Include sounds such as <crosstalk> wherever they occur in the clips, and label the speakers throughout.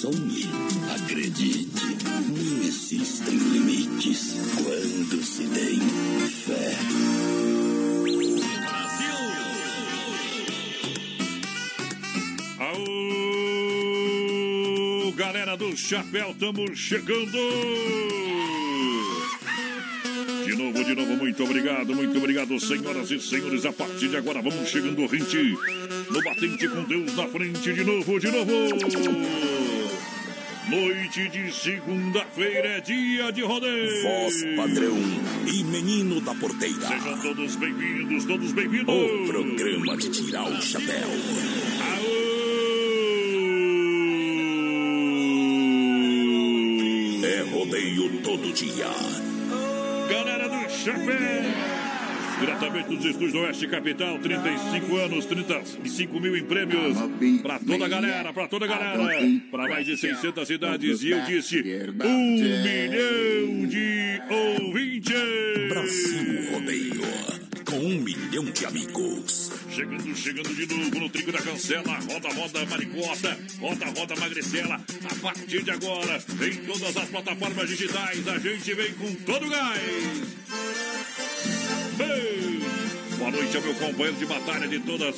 Speaker 1: Sonhe, acredite, não existem limites quando se tem fé.
Speaker 2: Aô, galera do Chapéu, estamos chegando! De novo, de novo, muito obrigado, muito obrigado, senhoras e senhores. A partir de agora, vamos chegando rente no batente com Deus na frente, de novo, de novo. Noite de segunda-feira é dia de rodeio.
Speaker 3: Voz padrão e menino da porteira.
Speaker 2: Sejam todos bem-vindos, todos bem-vindos.
Speaker 3: O programa de tirar o chapéu.
Speaker 2: Aô!
Speaker 3: É rodeio todo dia.
Speaker 2: Galera do Chapéu! Diretamente dos estúdios do Oeste Capital, 35 anos, 35 mil em prêmios para toda a galera, para toda a galera, para mais de 600 cidades. E eu disse: um milhão de ouvintes!
Speaker 3: Brasil Rodeio. Com um milhão de amigos.
Speaker 2: Chegando, chegando de novo no trigo da cancela. Roda, roda, maricota. Roda, roda, magricela. A partir de agora, em todas as plataformas digitais, a gente vem com todo o gás. Boa noite ao meu companheiro de batalha de todas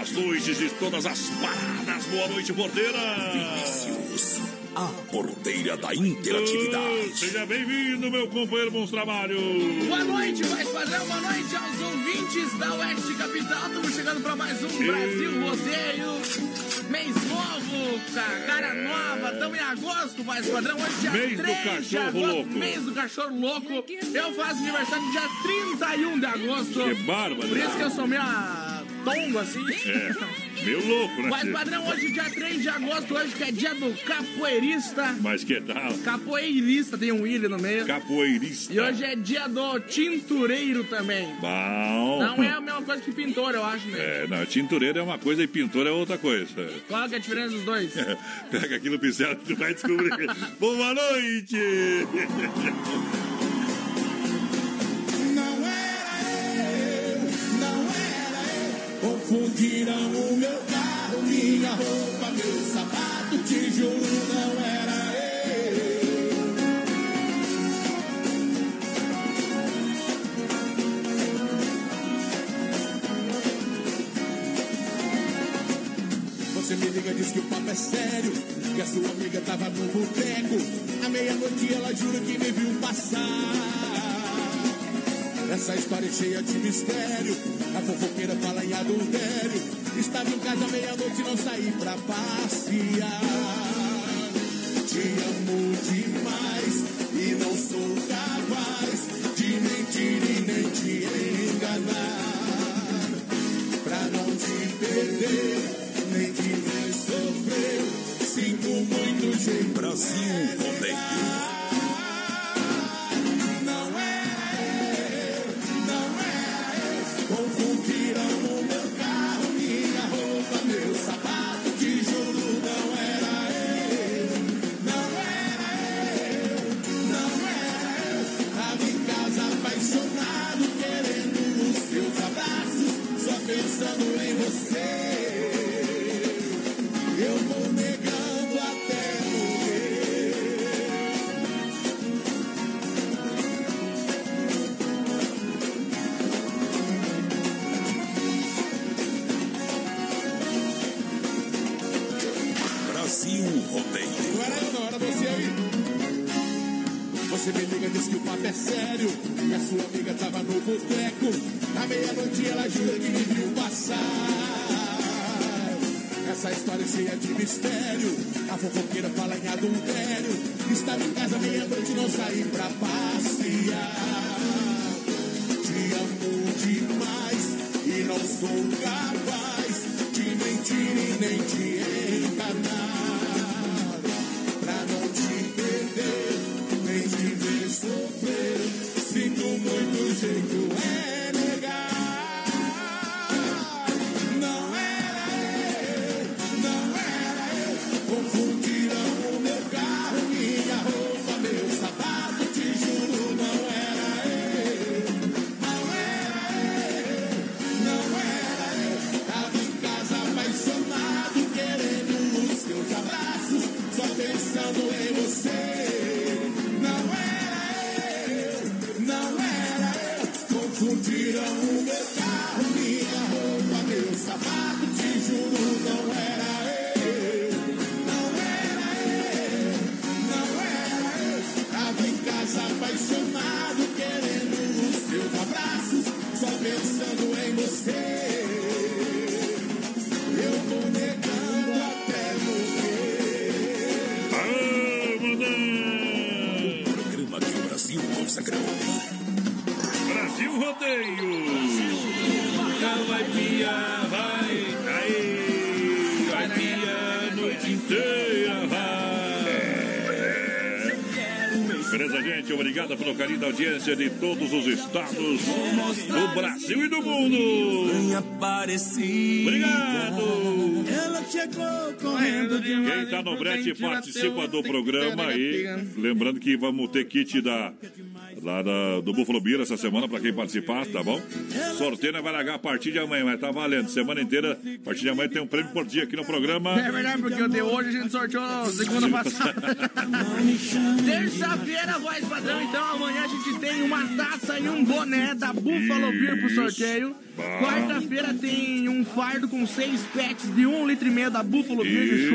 Speaker 2: as noites, de todas as paradas. Boa noite, porteira.
Speaker 3: Vinícius, a porteira da interatividade.
Speaker 2: Oh, seja bem-vindo, meu companheiro, bons trabalhos.
Speaker 4: Boa noite, mais padrão. Boa noite aos ouvintes da Oeste Capital. Estamos chegando para mais um Brasil Rodeio. Mês novo, cara nova. Estamos em agosto, mais padrão. Hoje dia
Speaker 2: Mês do
Speaker 4: 3 de agosto.
Speaker 2: louco.
Speaker 4: Mês do cachorro louco. Eu faço aniversário dia 31 de agosto.
Speaker 2: Que bárbaro.
Speaker 4: Por isso que eu sou meio ah, assim.
Speaker 2: É, meio louco, né?
Speaker 4: Mas padrão, hoje dia 3 de agosto, hoje que é dia do capoeirista.
Speaker 2: Mas que tal?
Speaker 4: Capoeirista, tem um ilha no meio.
Speaker 2: Capoeirista.
Speaker 4: E hoje é dia do tintureiro também.
Speaker 2: Bom.
Speaker 4: Não é a mesma coisa que pintor, eu acho, né?
Speaker 2: É, não, tintureira é uma coisa e pintor é outra coisa.
Speaker 4: Qual que é a diferença dos dois? <laughs>
Speaker 2: Pega aquilo pincel que tu vai descobrir. <laughs> Boa noite!
Speaker 5: Confundiram o meu carro, minha roupa, meu sapato. Te juro, não era. Você me liga, diz que o papo é sério. Que a sua amiga tava no boteco. À meia-noite ela jura que me viu passar. Essa história é cheia de mistério. A fofoqueira fala em adultério. Estava em casa meia-noite e não saí pra passear. Te amo demais e não sou capaz de mentir e nem te enganar. Pra não te perder, nem te ver sofrer. Sinto muito jeito.
Speaker 3: Brasil Rodeio.
Speaker 5: Papo é sério. A sua amiga tava no boteco. À meia-noite ela jura que me viu passar. Essa história é cheia de mistério. A fofoqueira fala em adultério. Estava em casa meia-noite, não saí pra passear. Te amo demais e não sou capaz
Speaker 3: Brasil consagrou.
Speaker 2: Brasil Rodeio. Beleza, gente? Obrigado pelo carinho da audiência de todos os estados do Brasil e do mundo. Obrigado. Quem tá no brete participa do programa aí. Lembrando que vamos ter kit da, lá da- do Buffalo Beer essa semana para quem participar, tá bom? Sorteio na Varagá a partir de amanhã, mas tá valendo. Semana inteira, a partir de amanhã tem um prêmio por dia aqui no programa.
Speaker 4: É verdade, porque o de hoje a gente sorteou segunda passada. <laughs> Terça-feira, voz padrão. Então amanhã a gente tem uma taça e um boné da Buffalo Beer pro sorteio. Quarta-feira tem um fardo com seis packs de um litro e meio da Buffalo Beer de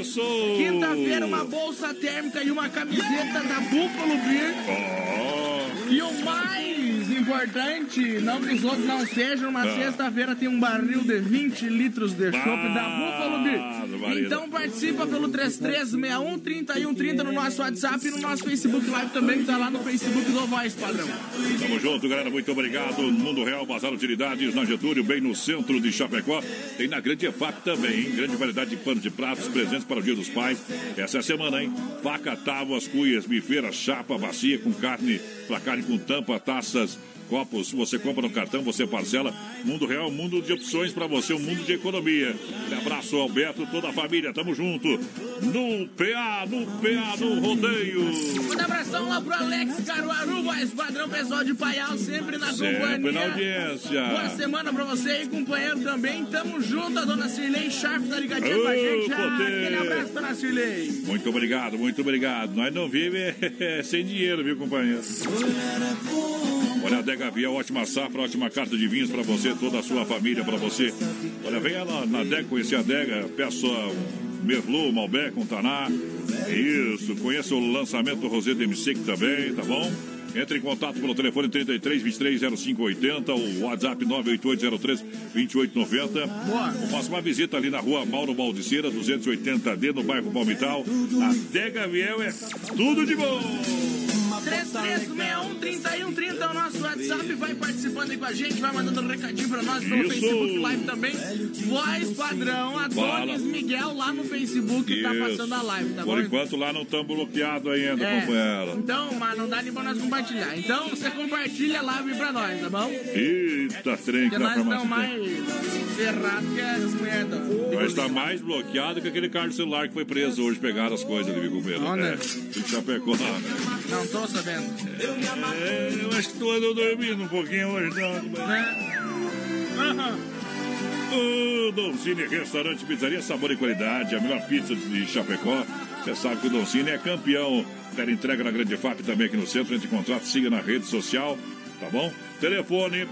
Speaker 2: Isso.
Speaker 4: Quinta-feira, uma bolsa térmica e uma camiseta da Buffalo Beer.
Speaker 2: Ó,
Speaker 4: E o mais importante, não que os outros não sejam, mas
Speaker 2: Ah.
Speaker 4: sexta-feira tem um barril de 20 litros de chopp da Buffalo Beer. Então participa pelo 3361 3130 no nosso WhatsApp e no nosso Facebook Live também, que tá lá no Facebook do Voz Padrão.
Speaker 2: Tamo junto, galera. Muito obrigado. Mundo Real, Bazar Utilidades, na Getúlio, bem no centro de Chapecó. Tem na Grande EFAP também, hein? Grande variedade de panos de pratos, presentes para o Dia dos Pais. Essa é a semana, hein? Faca, tábuas, cuias, bifeira, chapa, bacia com carne, pra carne com tampa, taças, copos. Você compra no cartão, você parcela. Mundo Real, mundo de opções para você, um mundo de economia. Um abraço, Alberto, toda a família. Tamo junto. No PA, no PA, no rodeio.
Speaker 4: Manda abração lá pro Alex Caruaru, Voz Padrão, pessoal de Paial, sempre na
Speaker 2: Sempre
Speaker 4: companhia.
Speaker 2: na audiência.
Speaker 4: Boa semana pra você e companheiro também. Tamo junto, a dona Cirlei Sharp tá ligadinha com a gente. Ah, aquele abraço, dona Cirlei.
Speaker 2: Muito obrigado, muito obrigado. Nós não vivemos <laughs> sem dinheiro, viu, companheiro? Olha, a Adega Via, ótima safra, ótima carta de vinhos para você, toda a sua família, para você. Olha, venha lá na Adega conhecer a Adega, peça um Merlot, Malbec, um Taná. Isso, conheça o lançamento do Rosé DMC também, tá bom? Entre em contato pelo telefone 33 23 0580, o WhatsApp 98803 2890.
Speaker 4: Boa.
Speaker 2: Faça uma visita ali na rua Mauro Baldiceira, 280D, no bairro Palmital. A Dega Viel é tudo de bom!
Speaker 4: 3361-3130 é o nosso WhatsApp. Vai participando aí com a gente, vai mandando um recadinho pra nós pelo
Speaker 2: Isso.
Speaker 4: Facebook Live também. Voz padrão, Adonis. Miguel lá no Facebook tá
Speaker 2: Isso.
Speaker 4: passando a live, tá
Speaker 2: Por
Speaker 4: bom?
Speaker 2: enquanto lá não estamos bloqueados ainda,
Speaker 4: É.
Speaker 2: companheira.
Speaker 4: Então, mas não dá nem pra nós compartilhar. Então, você compartilha a live pra nós, tá bom?
Speaker 2: Eita, trem que
Speaker 4: Porque nós estamos
Speaker 2: mais.
Speaker 4: ferrados que as mulheres da-
Speaker 2: Vai estar mais bloqueado que aquele cara do celular que foi preso hoje. Pegaram as coisas ali, viu, companheiro? É, em Chapecó.
Speaker 4: Não tô sabendo.
Speaker 2: É, eu acho que tu andou dormindo um pouquinho hoje, não.
Speaker 4: Né?
Speaker 2: O Doncini Restaurante Pizzaria, sabor e qualidade, a melhor pizza de Chapecó. Você sabe que o Doncini é campeão. Quer entrega na Grande FAP também aqui no centro. Entre em contato, siga na rede social, tá bom? Telefone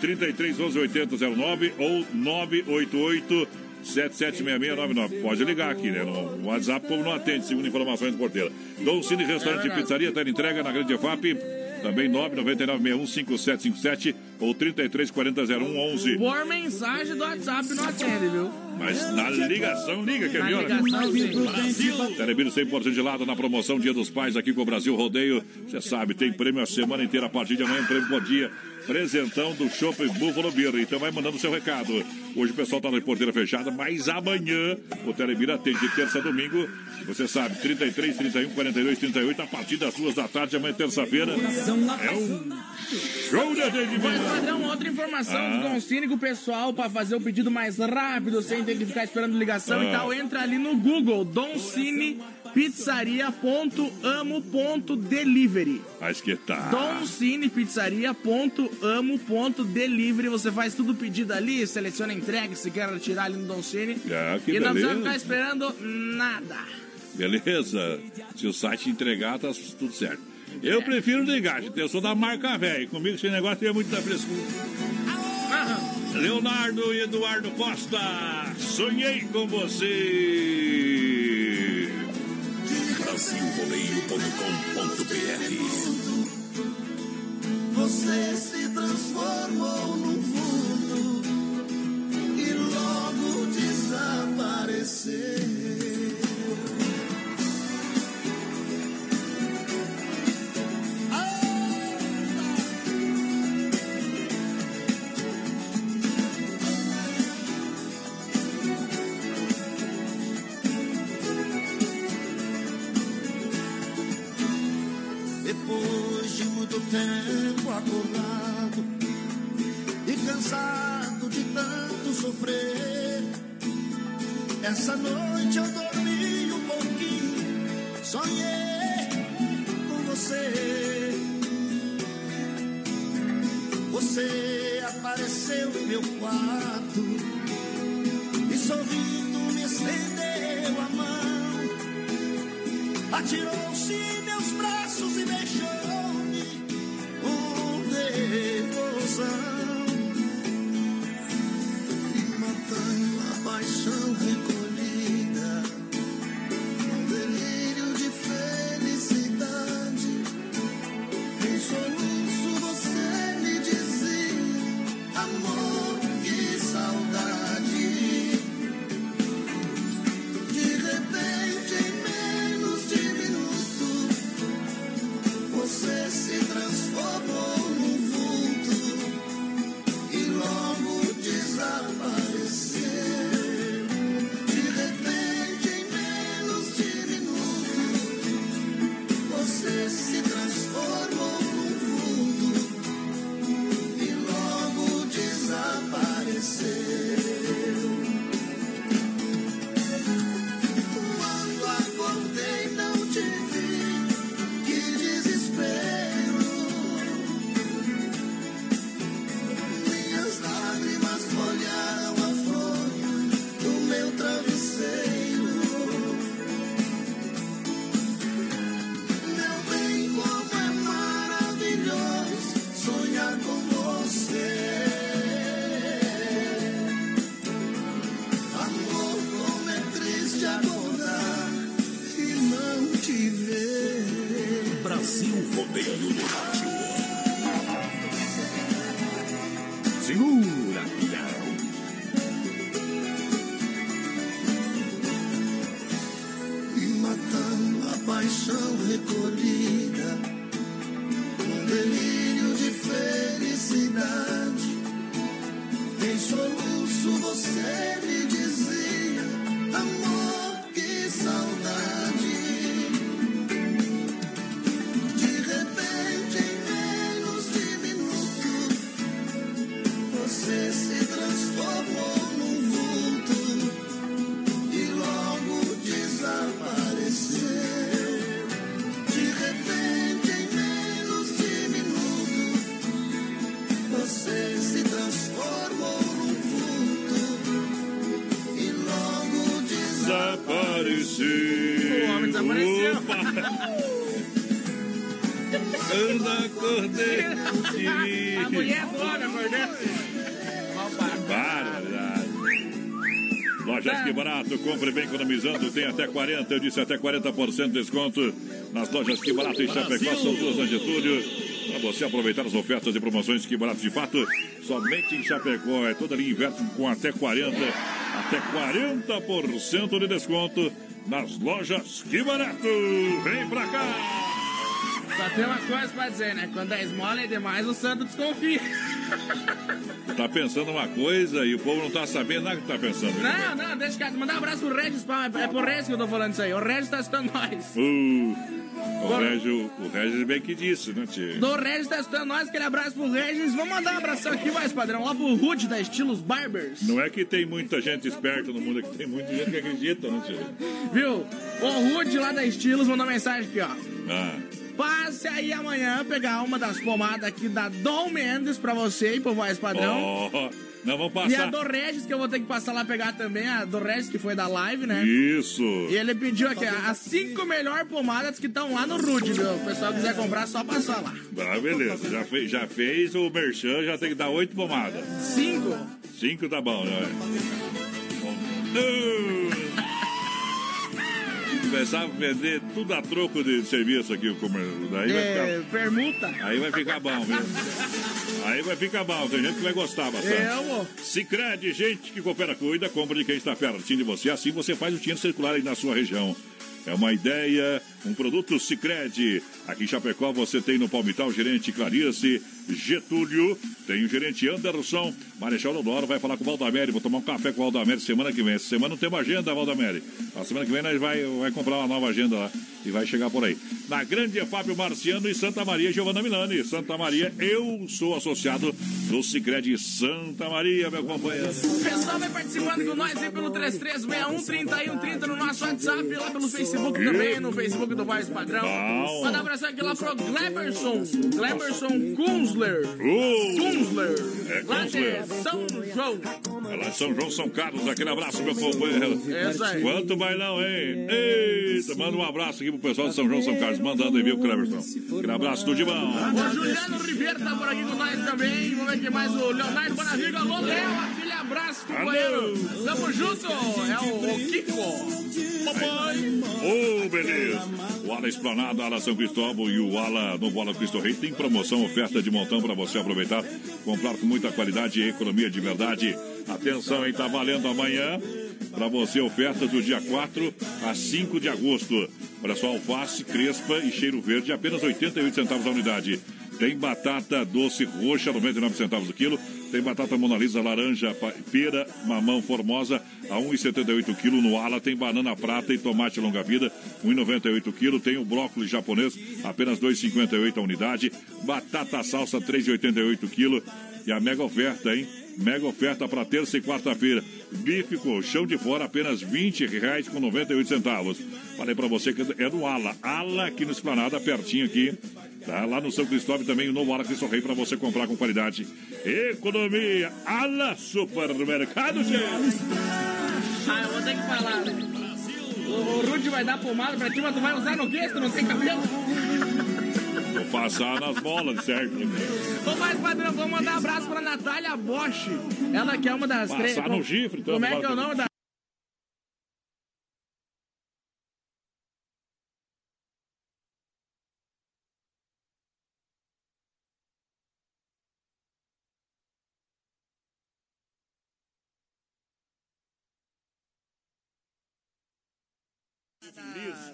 Speaker 2: 33 11 80 09 ou 988 776699. Pode ligar aqui, né? No WhatsApp, como não atende, segundo informações do porteiro. Dom Cine Restaurante e Pizzaria, tá entrega na Grande FAP. Também 999615757 ou 33400111.
Speaker 4: Por mensagem do WhatsApp não atende, viu?
Speaker 2: Mas na ligação, liga que é melhor. Telebiro 100% de lado na promoção Dia dos Pais aqui com o Brasil Rodeio. Você sabe, tem prêmio a semana inteira a partir de amanhã, prêmio por dia. Presentão do Shopping Buffalo Beer. Então vai mandando seu recado. Hoje o pessoal tá na porteira fechada, mas amanhã o Telebir atende de terça a domingo. Você sabe, 33, 31, 42, 38, a partir das duas da tarde, amanhã terça-feira. É um show de
Speaker 4: Mas,
Speaker 2: atendimento.
Speaker 4: padrão, outra informação
Speaker 2: Ah.
Speaker 4: do Dom Cine, que o pessoal, para fazer o pedido mais rápido, sem ter que ficar esperando ligação e
Speaker 2: Ah.
Speaker 4: tal, entra ali no Google, Dom Cine pizzaria.amo.delivery.
Speaker 2: Mas que tá.
Speaker 4: Dom Cine Pizzaria.amo.delivery. Você faz tudo pedido ali, seleciona a entrega se quer tirar ali no Dom Cine.
Speaker 2: Ah, que
Speaker 4: e não precisa ficar esperando nada.
Speaker 2: Beleza? Se o site entregar, tá tudo certo. Eu prefiro ligar, gente. eu sou da marca velha. Comigo esse negócio é muito da frescura. Leonardo e Eduardo Costa, sonhei com você.
Speaker 6: Brasilrodeio.com.br Você se transformou num vulto e logo desapareceu. E cansado de tanto sofrer, essa noite eu dormi um pouquinho, sonhei com você. Você apareceu no meu quarto e sorrindo me estendeu a mão. Atirou-se em meus braços e beijou-me
Speaker 2: até 40, eu disse até 40% de desconto nas lojas Que Barato em Chapecó, são duas na. Para você aproveitar as ofertas e promoções Que Barato de fato, somente em Chapecó. É toda linha inverso com até 40, até 40% de desconto nas lojas Que Barato. Vem pra cá!
Speaker 4: Só tem uma coisa pra dizer, né? Quando é esmola é demais, o santo desconfia. <laughs>
Speaker 2: Tá pensando uma coisa e o povo não tá sabendo nada que tá pensando.
Speaker 4: Não, não, deixa que Mandar um abraço pro Regis, pá. É pro Regis que eu tô falando isso aí. O Regis tá escutando nós.
Speaker 2: Uh, o Régio, o Régio bem que disse, né, tio?
Speaker 4: Do Regis tá escutando nós, aquele abraço pro Regis. Vamos mandar um abração aqui, mais padrão, lá pro Rude da Estilos Barbers.
Speaker 2: Não é que tem muita gente esperta no mundo, é que tem muita gente que acredita, né, tio?
Speaker 4: Viu? O Rude lá da Estilos mandou mensagem aqui, ó.
Speaker 2: Ah,
Speaker 4: Passe aí amanhã pegar uma das pomadas aqui da Dom Mendes pra você e pro voz padrão.
Speaker 2: ó, não vamos
Speaker 4: E a
Speaker 2: passar.
Speaker 4: do Regis, que eu vou ter que passar lá pegar também, a do Regis, que foi da live, né?
Speaker 2: Isso.
Speaker 4: E ele pediu aqui as cinco melhores pomadas que estão lá no Rude, viu? O pessoal quiser comprar, só passar lá.
Speaker 2: Ah, beleza. Já fez, já fez o merchan, já tem que dar oito pomadas.
Speaker 4: Cinco?
Speaker 2: Cinco tá bom, né? Uh! Começar a vender tudo a troco de serviço aqui, o comércio. Daí vai
Speaker 4: É,
Speaker 2: ficar.
Speaker 4: permuta.
Speaker 2: Aí vai ficar bom, viu? Aí vai ficar bom, tem gente que vai gostar bastante.
Speaker 4: Eu,
Speaker 2: Sicredi, gente que coopera, cuida, compra de quem está pertinho de você. Assim você faz o dinheiro circular aí na sua região. É uma ideia, um produto Sicredi. Aqui em Chapecó você tem no Palmital gerente Clarice Getúlio, tem o gerente Anderson, Marechal Odoro vai falar com o Valdamere, vou tomar um café com o Valdamere semana que vem. Essa semana não tem uma agenda, Valdamere. Na semana que vem nós vai, vai comprar uma nova agenda lá e vai chegar por aí. Na Grande é Fábio Marciano e Santa Maria Giovanna Milani. Santa Maria, eu sou associado do Sicredi Santa Maria, meu companheiro.
Speaker 4: O pessoal vai participando com nós aí pelo 3361-3130 no nosso WhatsApp, lá pelo Facebook também, no Facebook do Voz Padrão.
Speaker 2: Bom.
Speaker 4: Manda um abração aqui lá pro Gleberson, Gleberson Kunzler.
Speaker 2: Uh!
Speaker 4: Kunzler.
Speaker 2: É,
Speaker 4: Lá
Speaker 2: Kunzler.
Speaker 4: de São João.
Speaker 2: É lá São João, São Carlos, aquele abraço, meu companheiro.
Speaker 4: É.
Speaker 2: Quanto bailão, hein? Eita, manda um abraço aqui pro pessoal de São João, São Carlos, mandando aí, viu, Cleverson? Aquele abraço, tudo de bom.
Speaker 4: O Juliano Ribeiro tá por aqui com nós também. Vamos ver quem mais. O Leonardo Bonaviga. Alô, Léo. Aquele abraço, companheiro. Tamo junto. É o, o Kiko. Papai.
Speaker 2: Ô, beleza. O Ala Esplanada, Ala São Cristóvão e o Ala Novo Ala Cristo Rei tem promoção, oferta de montão para você aproveitar, comprar com muita qualidade e economia de verdade. Atenção, hein? Tá valendo amanhã para você oferta do dia 4 a 5 de agosto. Olha só, alface, crespa e cheiro verde, apenas 88 centavos a unidade. Tem batata doce roxa, 99 centavos o quilo. Tem batata monalisa laranja, pera, mamão formosa, a 1,78 quilo. No ala tem banana prata e tomate longa-vida, 1,98 quilo. Tem o brócolis japonês, apenas 2,58 a unidade. Batata salsa, 3,88 quilo. E a mega oferta, hein? Mega oferta para terça e quarta-feira. Bife colchão de fora, apenas 20 reais com 98 centavos. Falei para você que é do Ala. Ala aqui no Esplanada, pertinho aqui. Tá lá no São Cristóvão também o novo Ala Cristo Rei para você comprar com qualidade. Economia. Ala Supermercado, gente.
Speaker 4: Ah, eu vou ter que falar. O, Rudy vai dar pomada pra ti, mas tu vai usar no quê? Tu não tem cabelo?
Speaker 2: Vou passar nas bolas, certo?
Speaker 4: Ô, mais padrão, vamos mandar um abraço pra Natália Bosch. Ela que é uma das três.
Speaker 2: Passar no chifre, então.
Speaker 4: Como é que é o nome da.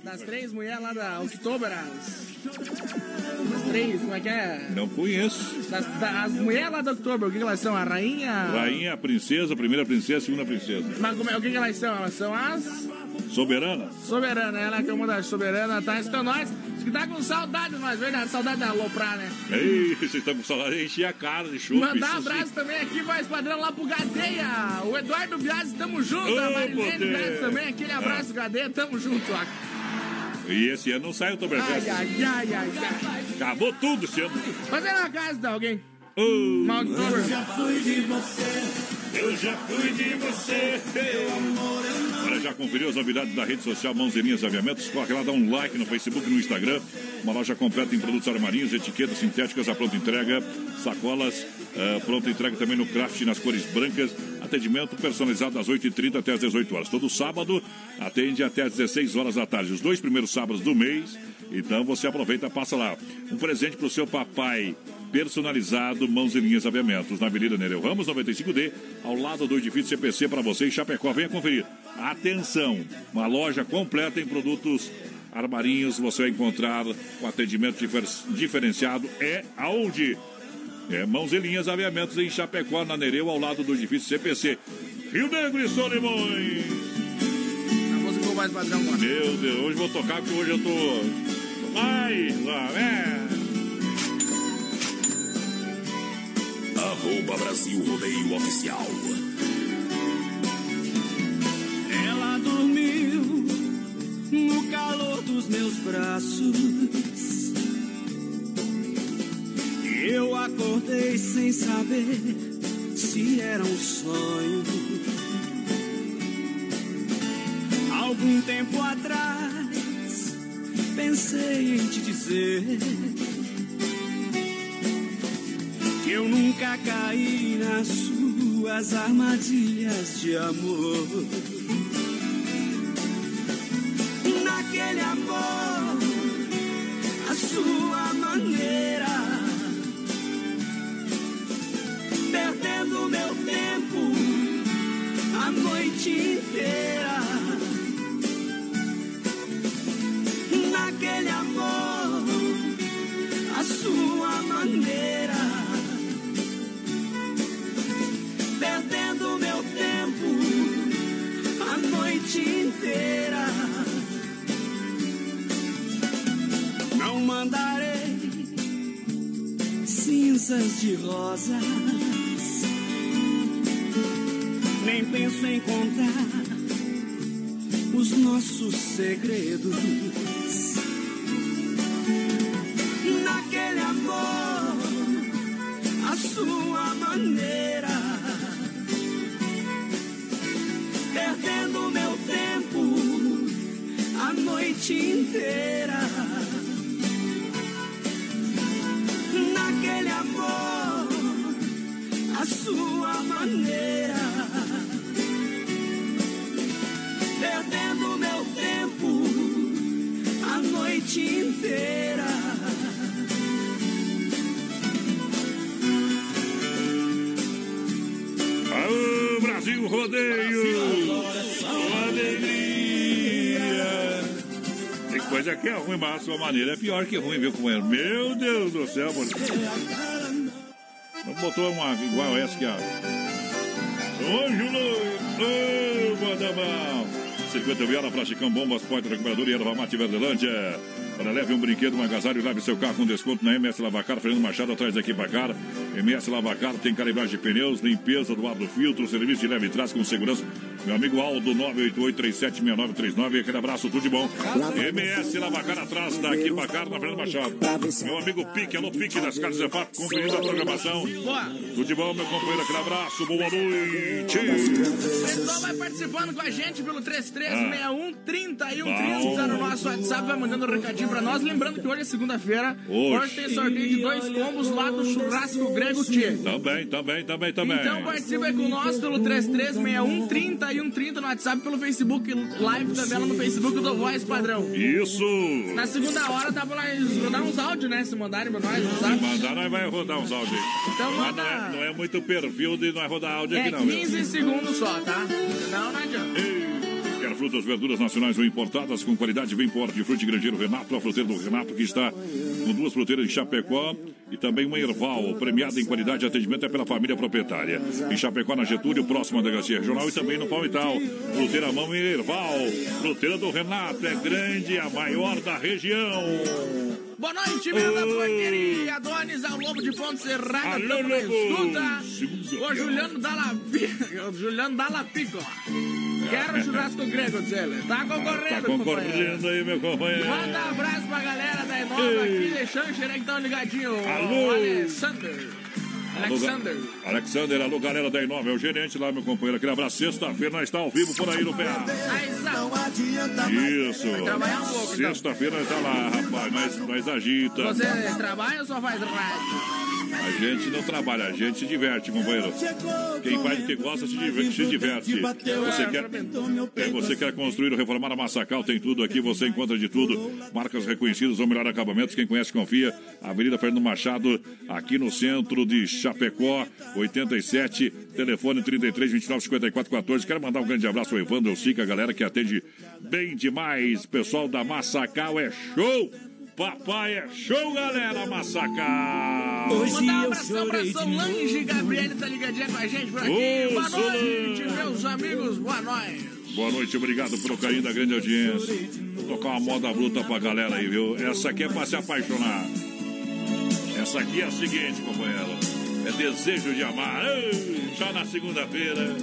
Speaker 4: Das três mulheres lá da Oktober, as, as três, como é que é?
Speaker 2: Não conheço.
Speaker 4: Das, das mulheres lá da Oktober, o que, que elas são? A rainha?
Speaker 2: Rainha, princesa, primeira princesa, segunda princesa.
Speaker 4: Mas como é, o que, que elas são? Elas são as
Speaker 2: Soberana?
Speaker 4: soberanas, ela que é uma das soberanas, tá? Então nós, que tá com saudade de nós, verdade? Saudade da Aloprar, né?
Speaker 2: Ei, vocês estão com saudade de encher a cara de chupa.
Speaker 4: Mandar um abraço também aqui, voz padrão, lá pro Gadeia. O Eduardo Biasi, tamo junto.
Speaker 2: Ô,
Speaker 4: a Marilene. Biasi também, aquele abraço, Gadeia, tamo junto.
Speaker 2: E esse ano não sai o
Speaker 4: Ai,
Speaker 2: Oktoberfest.
Speaker 4: ai, ai, ai, ai.
Speaker 2: Acabou tudo esse ano.
Speaker 4: Fazer na casa de alguém.
Speaker 2: Ô,
Speaker 4: Uma Oktober.
Speaker 6: Já fui de você,
Speaker 2: eu já fui de você.
Speaker 6: amor eu não
Speaker 2: Já conferiu as novidades da rede social Mãozinhas Aviamentos? Corre lá, dá um like no Facebook e no Instagram. Uma loja completa em produtos armarinhos, etiquetas sintéticas, a pronta entrega, sacolas, uh, pronta entrega também no craft nas cores brancas. Atendimento personalizado das 8h30 até as 18 horas. Todo sábado atende até as 16 horas da tarde. Os dois primeiros sábados do mês. Então você aproveita, passa lá. Um presente para o seu papai personalizado, mãos e linhas aviamentos, na Avenida Nereu Ramos, 95D, ao lado do edifício CPC para você em Chapecó. Venha conferir. Atenção, uma loja completa em produtos armarinhos, você vai encontrar com atendimento difer diferenciado. É aonde? É Mãos e Linhas Aviamentos em Chapecó, na Nereu, ao lado do edifício CPC. Rio Negro e Solimões.
Speaker 4: A música mais padrão agora.
Speaker 2: Meu Deus, hoje vou tocar porque hoje eu tô. mais lá, né?
Speaker 3: Arroba Brasil Rodeio Oficial.
Speaker 7: No calor dos meus braços. Eu acordei sem saber se era um sonho. Algum tempo atrás pensei em te dizer que eu nunca caí nas suas armadilhas de amor. Noite inteira. Naquele amor, a sua maneira. perdendo meu tempo a noite inteira. Não mandarei cinzas de rosas, nem penso em contar os nossos segredos. Naquele amor, a sua maneira. perdendo meu tempo a noite inteira.
Speaker 2: Que é ruim, mas a sua maneira é pior que ruim, viu, companheiro? Meu Deus do céu, mano. Não botou uma igual essa que a. Loiro! Ô, manda mal! Circuito Viola, Plasticão, Bombas, Porta Recuperador e Erva Mate Verdelândia. Para leve um brinquedo, um agasalho e leve seu carro com desconto na MS Lavacar, Fernando Machado, atrás daqui para cá. MS Lavacar tem calibragem de pneus, limpeza do ar do filtro, serviço de leve e trás com segurança. Meu amigo Aldo, 988-376939. Aquele abraço, tudo de bom. MS Lavacar atrás daqui para cá, na Fernando Machado. Meu amigo Pique, alô Pique das Casas Zefap, conferindo a programação. Tudo de bom, meu companheiro, aquele abraço, boa noite.
Speaker 4: Pessoal vai participando com a gente pelo 3361 3130 no nosso WhatsApp, vai mandando um recadinho pra nós. Lembrando que hoje é segunda-feira.
Speaker 2: Hoje.
Speaker 4: Tem sorteio de dois combos lá do Churrasco Grego Tchê.
Speaker 2: Também, também, também, também.
Speaker 4: Então participa aí com nós pelo 3361 3130 no WhatsApp, pelo Facebook Live também no Facebook do Voz Padrão.
Speaker 2: Isso!
Speaker 4: Na segunda hora dá pra nós rodar uns áudios, né? Se mandarem pra nós,
Speaker 2: Se
Speaker 4: sabe?
Speaker 2: mandar, nós vai rodar uns áudios.
Speaker 4: Então manda.
Speaker 2: não é, não é muito perfil de nós rodar áudio
Speaker 4: É
Speaker 2: aqui, não. viu?
Speaker 4: 15 segundos só, tá? Não, não adianta.
Speaker 2: Frutas, verduras nacionais ou importadas com qualidade? Vem por Hortifruti Grangeiro Renato, a fruteira do Renato, que está com duas fruteiras em Chapecó e também uma Erval, premiada em qualidade e atendimento é pela família proprietária. Em Chapecó, na Getúlio, próximo à Delegacia Regional e também no Palmital. Fruteira Mão e Erval, fruteira do Renato, é grande, a maior da região.
Speaker 4: Boa noite, menino da porteria. Adonis ao Lobo de Ponte Serrada.
Speaker 2: Alô, Lobo.
Speaker 4: escuta. O Juliano Dalla O Juliano Dalla Pico. Quero churrasco grego, ele. Tá concorrendo,
Speaker 2: Tá concorrendo aí, meu companheiro.
Speaker 4: Manda um abraço pra galera da Enova aqui, deixando o que tão ligadinho.
Speaker 2: Alô.
Speaker 4: Alessandro. Alexander.
Speaker 2: Alexander, alô, galera da Inova, é o gerente lá, meu companheiro. Aquele abraço. Sexta-feira nós está ao vivo por aí no PA.
Speaker 4: Não.
Speaker 2: Isso.
Speaker 4: Um então.
Speaker 2: Sexta-feira nós tá lá, rapaz. Nós, nós agita.
Speaker 4: Você trabalha ou só faz rádio?
Speaker 2: A gente não trabalha, a gente se diverte, companheiro. Quem faz o que gosta se diverte. Se diverte. Você quer, é, você quer construir ou reformar a Massacal, tem tudo aqui, você encontra de tudo. Marcas reconhecidas, ou melhor acabamentos, quem conhece confia. Avenida Fernando Machado, aqui no centro de Chapecó, 87, telefone 33 29 54 14. Quero mandar um grande abraço ao Evandro Sica, a galera que atende bem demais. Pessoal da Massacal é show! Papai é show, galera, Massacal!
Speaker 4: Vou mandar um abração pra Solange Gabriele, tá ligadinha com a gente por aqui.
Speaker 2: Ô,
Speaker 4: boa
Speaker 2: Solange.
Speaker 4: noite, meus amigos, boa noite.
Speaker 2: Boa noite, obrigado pelo carinho da grande audiência. Vou tocar uma moda bruta pra galera aí, viu? Essa aqui é pra se apaixonar. Essa aqui é a seguinte, companheiro. É desejo de amar. Ei, Já na segunda-feira.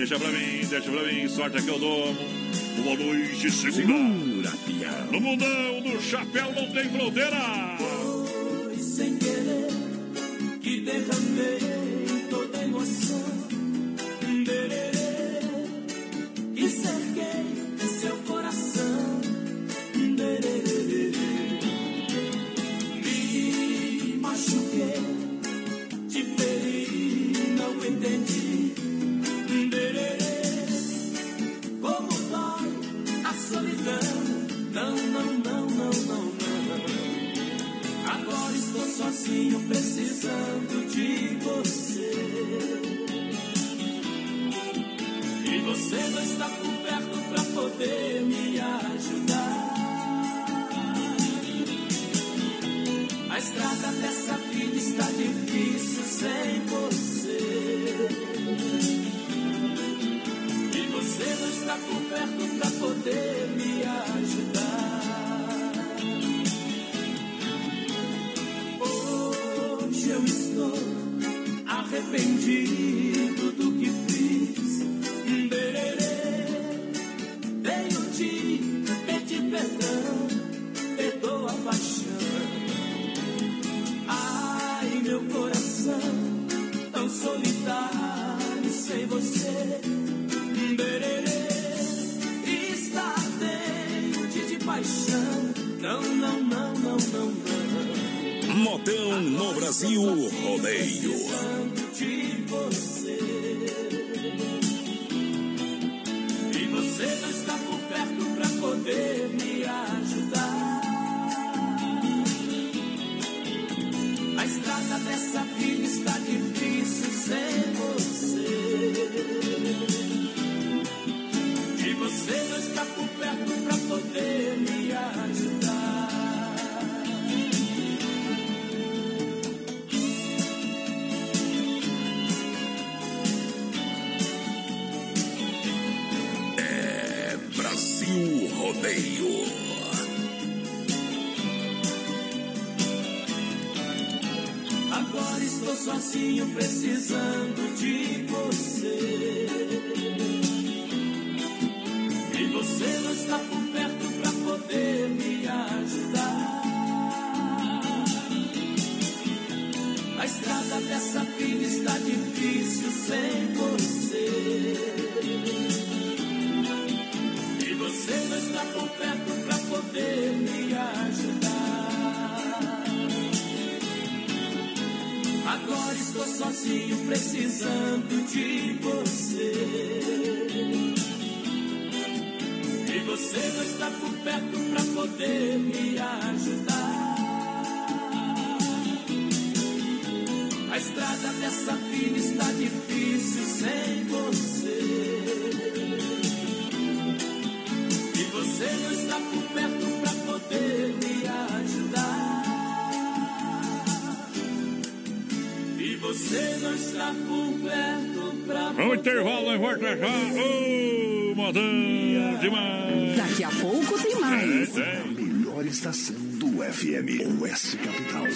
Speaker 2: Deixa pra mim, deixa pra mim. Sorte aqui eu domo. Boa noite, segunda. No mundão do chapéu não tem fronteira.
Speaker 8: Foi sem querer que derramei toda a emoção. Dererê, que cerquei seu coração. Dererê, me machuquei, te feri, não entendi. Não, não, não, não, não, não. Agora estou sozinho, precisando de você. E você não está por perto pra poder me ajudar. A estrada dessa vida está difícil sem você. E você não está por perto pra poder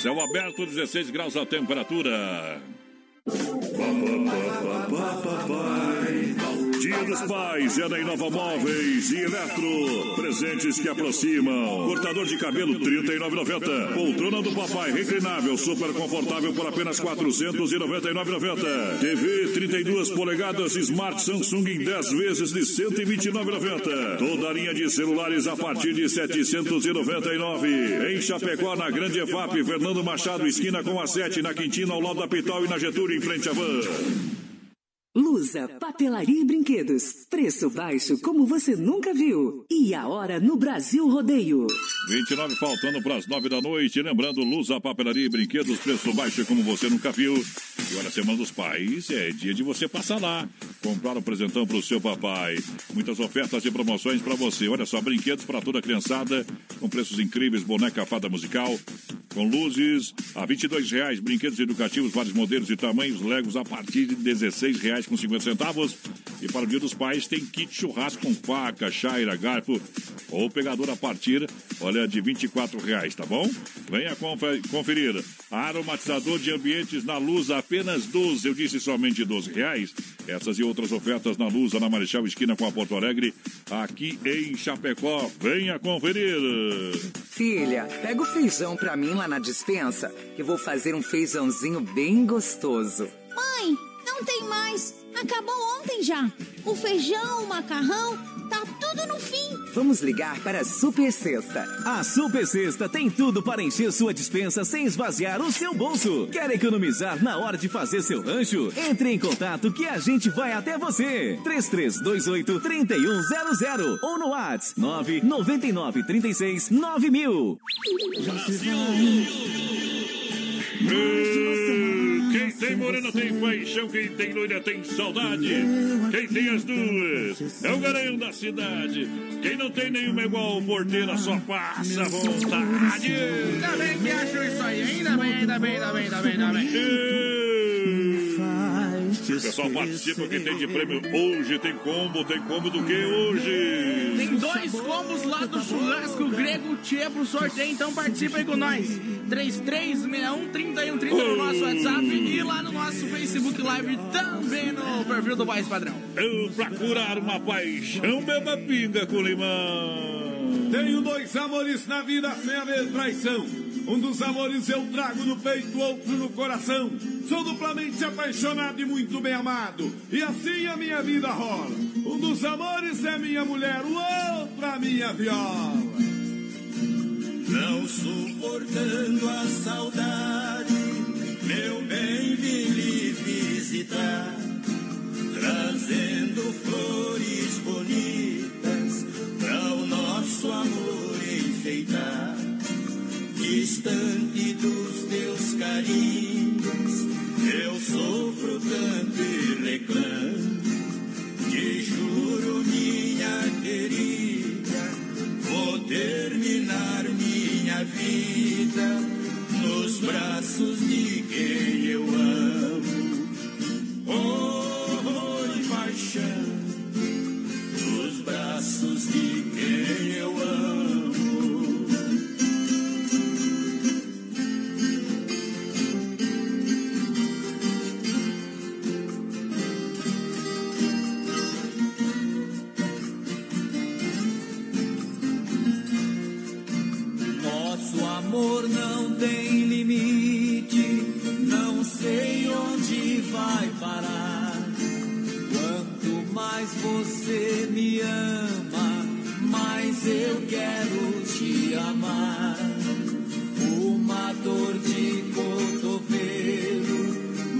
Speaker 2: Céu aberto, 16 graus a temperatura. Pais é na Inova Móveis e Eletro. Presentes que aproximam. Cortador de cabelo, R$ 39,90. Poltrona do papai, reclinável, super confortável por apenas R$ 499,90. TV 32 polegadas Smart Samsung em 10 vezes de R$ 129,90. Toda linha de celulares a partir de R$ 799. Em Chapecó, na Grande EFAP, Fernando Machado, esquina com a 7, na Quintina, ao lado da Pital e na Getúlio, em frente à van.
Speaker 9: Lusa, papelaria e brinquedos. Preço baixo como você nunca viu. E a hora no Brasil Rodeio.
Speaker 2: 29 faltando para as 9 da noite. Lembrando, Lusa, papelaria e brinquedos, preço baixo como você nunca viu. E olha, Semana dos Pais é dia de você passar lá. Comprar um presentão para o seu papai. Muitas ofertas e promoções para você. Olha só, brinquedos para toda a criançada. Com preços incríveis, boneca fada musical. Com luzes a 22 reais. Brinquedos educativos, vários modelos e tamanhos. Legos a partir de 16 reais com 50 centavos. E para o Dia dos Pais tem kit churrasco com faca, chaira, garfo ou pegador a partir, olha, de 24 reais, tá bom? Venha conferir. Aromatizador de ambientes na luz apenas 12, eu disse somente 12 reais. Essas e outras ofertas na Lusa, na Marechal Esquina com a Porto Alegre, aqui em Chapecó. Venha conferir.
Speaker 10: Filha, pega o feijão pra mim lá na dispensa, que vou fazer um feijãozinho bem gostoso.
Speaker 11: Mãe, não tem mais. Acabou ontem já. O feijão, o macarrão, tá tudo no fim.
Speaker 10: Vamos ligar para a Super Sexta.
Speaker 12: A Super Sexta tem tudo para encher sua dispensa sem esvaziar o seu bolso. Quer economizar na hora de fazer seu rancho? Entre em contato que a gente vai até você. 3328 3100 ou no WhatsApp 999 36 9000.
Speaker 2: Quem tem morena tem paixão, quem tem loira tem saudade. Quem tem as duas é o garanhão da cidade. Quem não tem nenhuma é igual porteira, só passa vontade.
Speaker 4: Ainda bem que acham isso aí, ainda bem, ainda bem, ainda bem, ainda bem, ainda bem.
Speaker 2: O pessoal participa, quem tem de prêmio hoje tem combo, tem combo do que hoje?
Speaker 4: Tem dois combos lá do churrasco grego Tchê pro sorteio, então participa aí com nós. 3361 no nosso WhatsApp e lá no nosso Facebook Live também no perfil do País Padrão.
Speaker 2: Eu pra curar uma paixão, beba pinga com limão.
Speaker 13: Tenho dois amores na vida sem haver traição. Um dos amores eu trago no peito, outro no coração. Sou duplamente apaixonado e muito bem amado. E assim a minha vida rola. Um dos amores é minha mulher, o outro a minha viola.
Speaker 14: Não suportando a saudade, meu bem vim lhe visitar, trazendo flores bonitas para o nosso amor enfeitar. Distante dos teus carinhos, eu sofro tanto e reclamo. Te juro, minha querida, vou terminar minha vida nos braços de quem eu amo. Oh, e paixão, nos braços de quem eu amo.
Speaker 15: Mais você me ama, mais eu quero te amar. Uma dor de cotovelo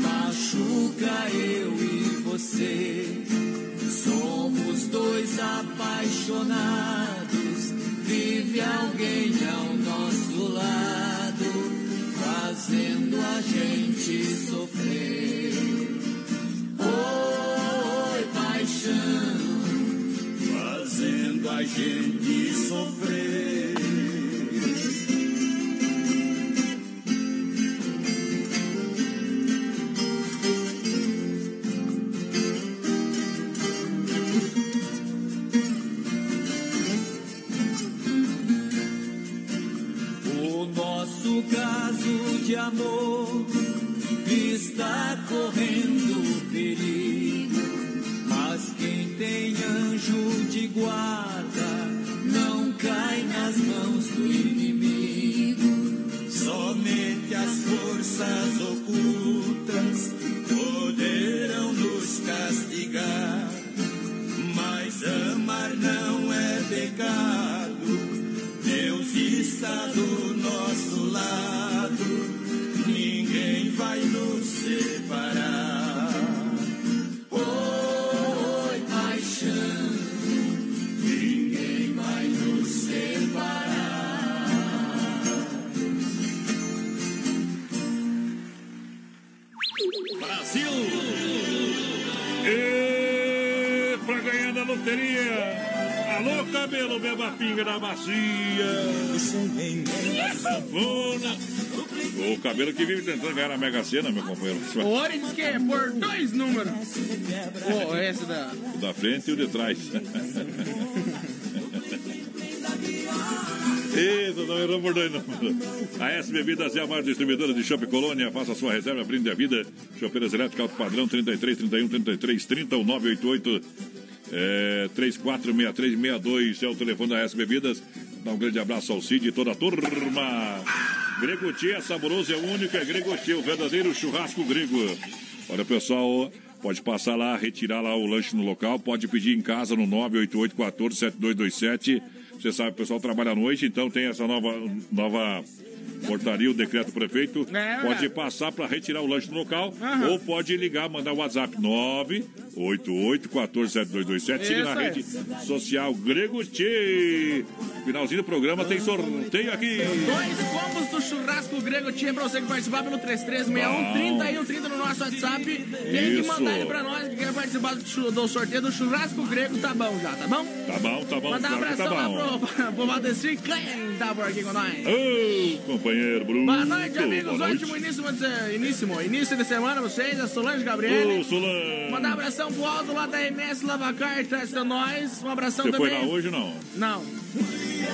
Speaker 15: machuca eu e você. Somos dois apaixonados, fazendo O
Speaker 2: cabelo que vive tentando ganhar na Mega Sena, meu companheiro.
Speaker 4: O Ori diz que é por dois números. Oh, esse da.
Speaker 2: O da frente e o de trás. Isso, não errou por dois números. A S Bebidas é a maior distribuidora de Shopping Colônia. Faça a sua reserva, brinde a vida. Chopeiras elétricas alto padrão 33 31 33 30 988 é, 346362 é o telefone da S Bebidas. Dá um grande abraço ao Cid e toda a turma. Gregotti é saboroso, é único, é Gregotti, o verdadeiro churrasco grego. Olha, pessoal, pode passar lá, retirar lá o lanche no local, pode pedir em casa no 988147227. Você sabe, o pessoal trabalha à noite, então tem essa nova, nova portaria, o decreto do prefeito.
Speaker 4: É,
Speaker 2: pode
Speaker 4: é.
Speaker 2: passar para retirar o lanche no local
Speaker 4: Aham.
Speaker 2: ou pode ligar, mandar o WhatsApp 988147227. Siga na
Speaker 4: aí.
Speaker 2: rede social Grego Tchê. Finalzinho do programa tem sorteio aqui.
Speaker 4: Dois combos do churrasco grego tinha pra você que participar pelo 3361 3130 no nosso WhatsApp. Tem que mandar ele pra nós que quer participar do, do sorteio do churrasco grego, tá bom já, tá bom?
Speaker 2: Tá bom, tá bom,
Speaker 4: Mandar um abração
Speaker 2: tá
Speaker 4: lá
Speaker 2: bom.
Speaker 4: pro, <laughs> pro Valdecir Canha, tá por aqui com nós.
Speaker 2: Ô, companheiro Bruno.
Speaker 4: Boa noite, amigos.
Speaker 2: Boa noite.
Speaker 4: Ótimo início, início, início de semana vocês. A Solange Gabriele.
Speaker 2: Ô, Solange.
Speaker 4: Mandar um abração pro Aldo lá da MS Lavacar, traz pra nós. Um abração
Speaker 2: Você foi
Speaker 4: também.
Speaker 2: lá hoje não?
Speaker 4: Não.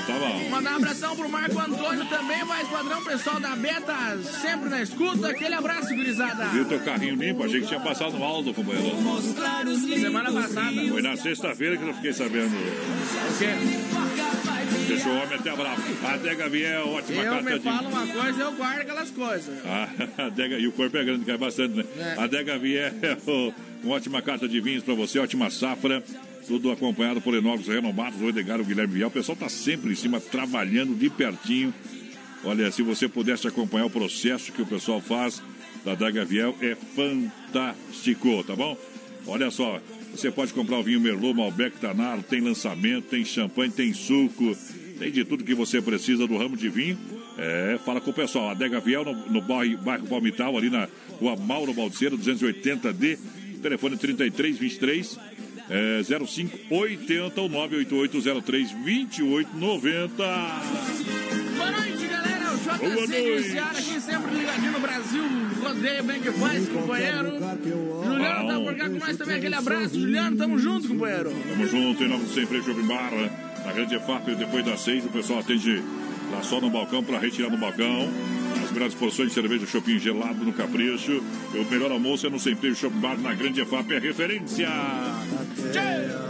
Speaker 2: Tá bom.
Speaker 4: Mandar um abração pro Marco Antônio também, mais padrão pessoal da Beta, sempre na escuta. Aquele abraço, gurizada.
Speaker 2: Viu teu carrinho limpo? Achei que tinha passado no Aldo, companheiro.
Speaker 4: Semana passada.
Speaker 2: Foi na sexta-feira que eu fiquei sabendo.
Speaker 4: O quê?
Speaker 2: Deixou o homem até bravo. A Dega Viel, ótima
Speaker 4: Eu
Speaker 2: carta de...
Speaker 4: falo uma coisa, eu guardo aquelas coisas. <laughs>
Speaker 2: A Adega, e o corpo é grande, cai bastante, né?
Speaker 4: É.
Speaker 2: Adega Viel, <laughs> uma ótima carta de vinhos para você, ótima safra. Tudo acompanhado por enólogos renomados, o Edgar, o Guilherme Viel. O pessoal tá sempre em cima, trabalhando de pertinho. Olha, se você pudesse acompanhar o processo que o pessoal faz da Adega Viel, é fantástico, tá bom? Olha só, você pode comprar o vinho Merlot, Malbec, Tanaro, tem lançamento, tem champanhe, tem suco, tem de tudo que você precisa do ramo de vinho. É, fala com o pessoal, Adega Viel no, no bairro, bairro Palmital, ali na rua Mauro Balseiro, 280D, telefone 3323 é, 0580 ou 98803 2890.
Speaker 4: Boa JC
Speaker 2: noite.
Speaker 4: Iniciar aqui, sempre ligadinho no Brasil. Rodeio bem que faz, companheiro. Juliano tá por cá com nós também. Aquele abraço, Juliano. Tamo junto, companheiro.
Speaker 2: Tamo junto, em nome do Sem Freio Shopping Bar, na Grande EFAP, depois das seis, o pessoal atende lá só no balcão para retirar no balcão. As melhores porções de cerveja shopping gelado no Capricho. O melhor almoço é no Sem Freio Shopping Bar, na Grande EFAP, é referência.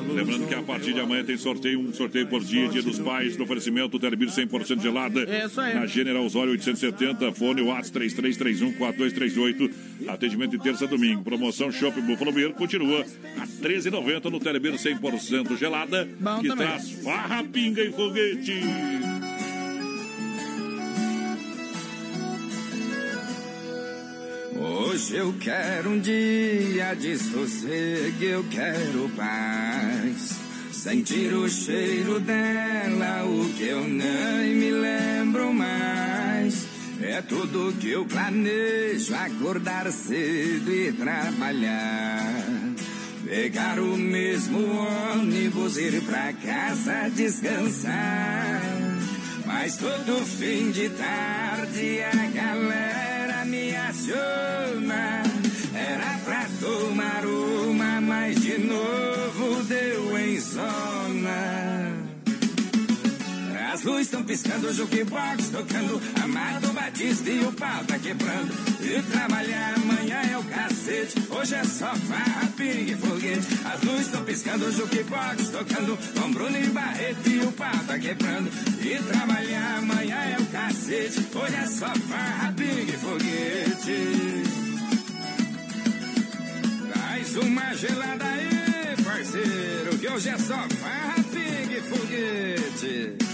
Speaker 2: Lembrando que a partir de amanhã tem sorteio, um sorteio por dia, Dia dos Pais, no oferecimento Telebir 100% gelada.
Speaker 4: É isso aí.
Speaker 2: Na General Osório 870, fone WhatsApp 3331 4238. Atendimento de terça a domingo. Promoção Shopping Buffalo Beer continua a 13,90 no Telebir 100% gelada,
Speaker 4: Bom
Speaker 2: que
Speaker 4: também.
Speaker 2: traz farra, pinga e foguete.
Speaker 16: Hoje eu quero um dia de sossego, eu quero paz. Sentir o cheiro dela, o que eu nem me lembro mais. É tudo que eu planejo, acordar cedo e trabalhar. Pegar o mesmo ônibus, ir pra casa descansar. Mas todo fim de tarde a galera me aciona. Era pra tomar uma, mas de novo deu em zona. As luzes estão piscando, o jukebox tocando, Amado Batista e o pau tá quebrando. E trabalhar amanhã é o cacete, hoje é só farra, pingue e foguete. As luzes estão piscando, o jukebox tocando, com Bruno e Barreto e o pau tá quebrando. E trabalhar amanhã é o cacete, hoje é só farra, pingue e foguete. Traz uma gelada aí, parceiro, que hoje é só farra, pingue e foguete.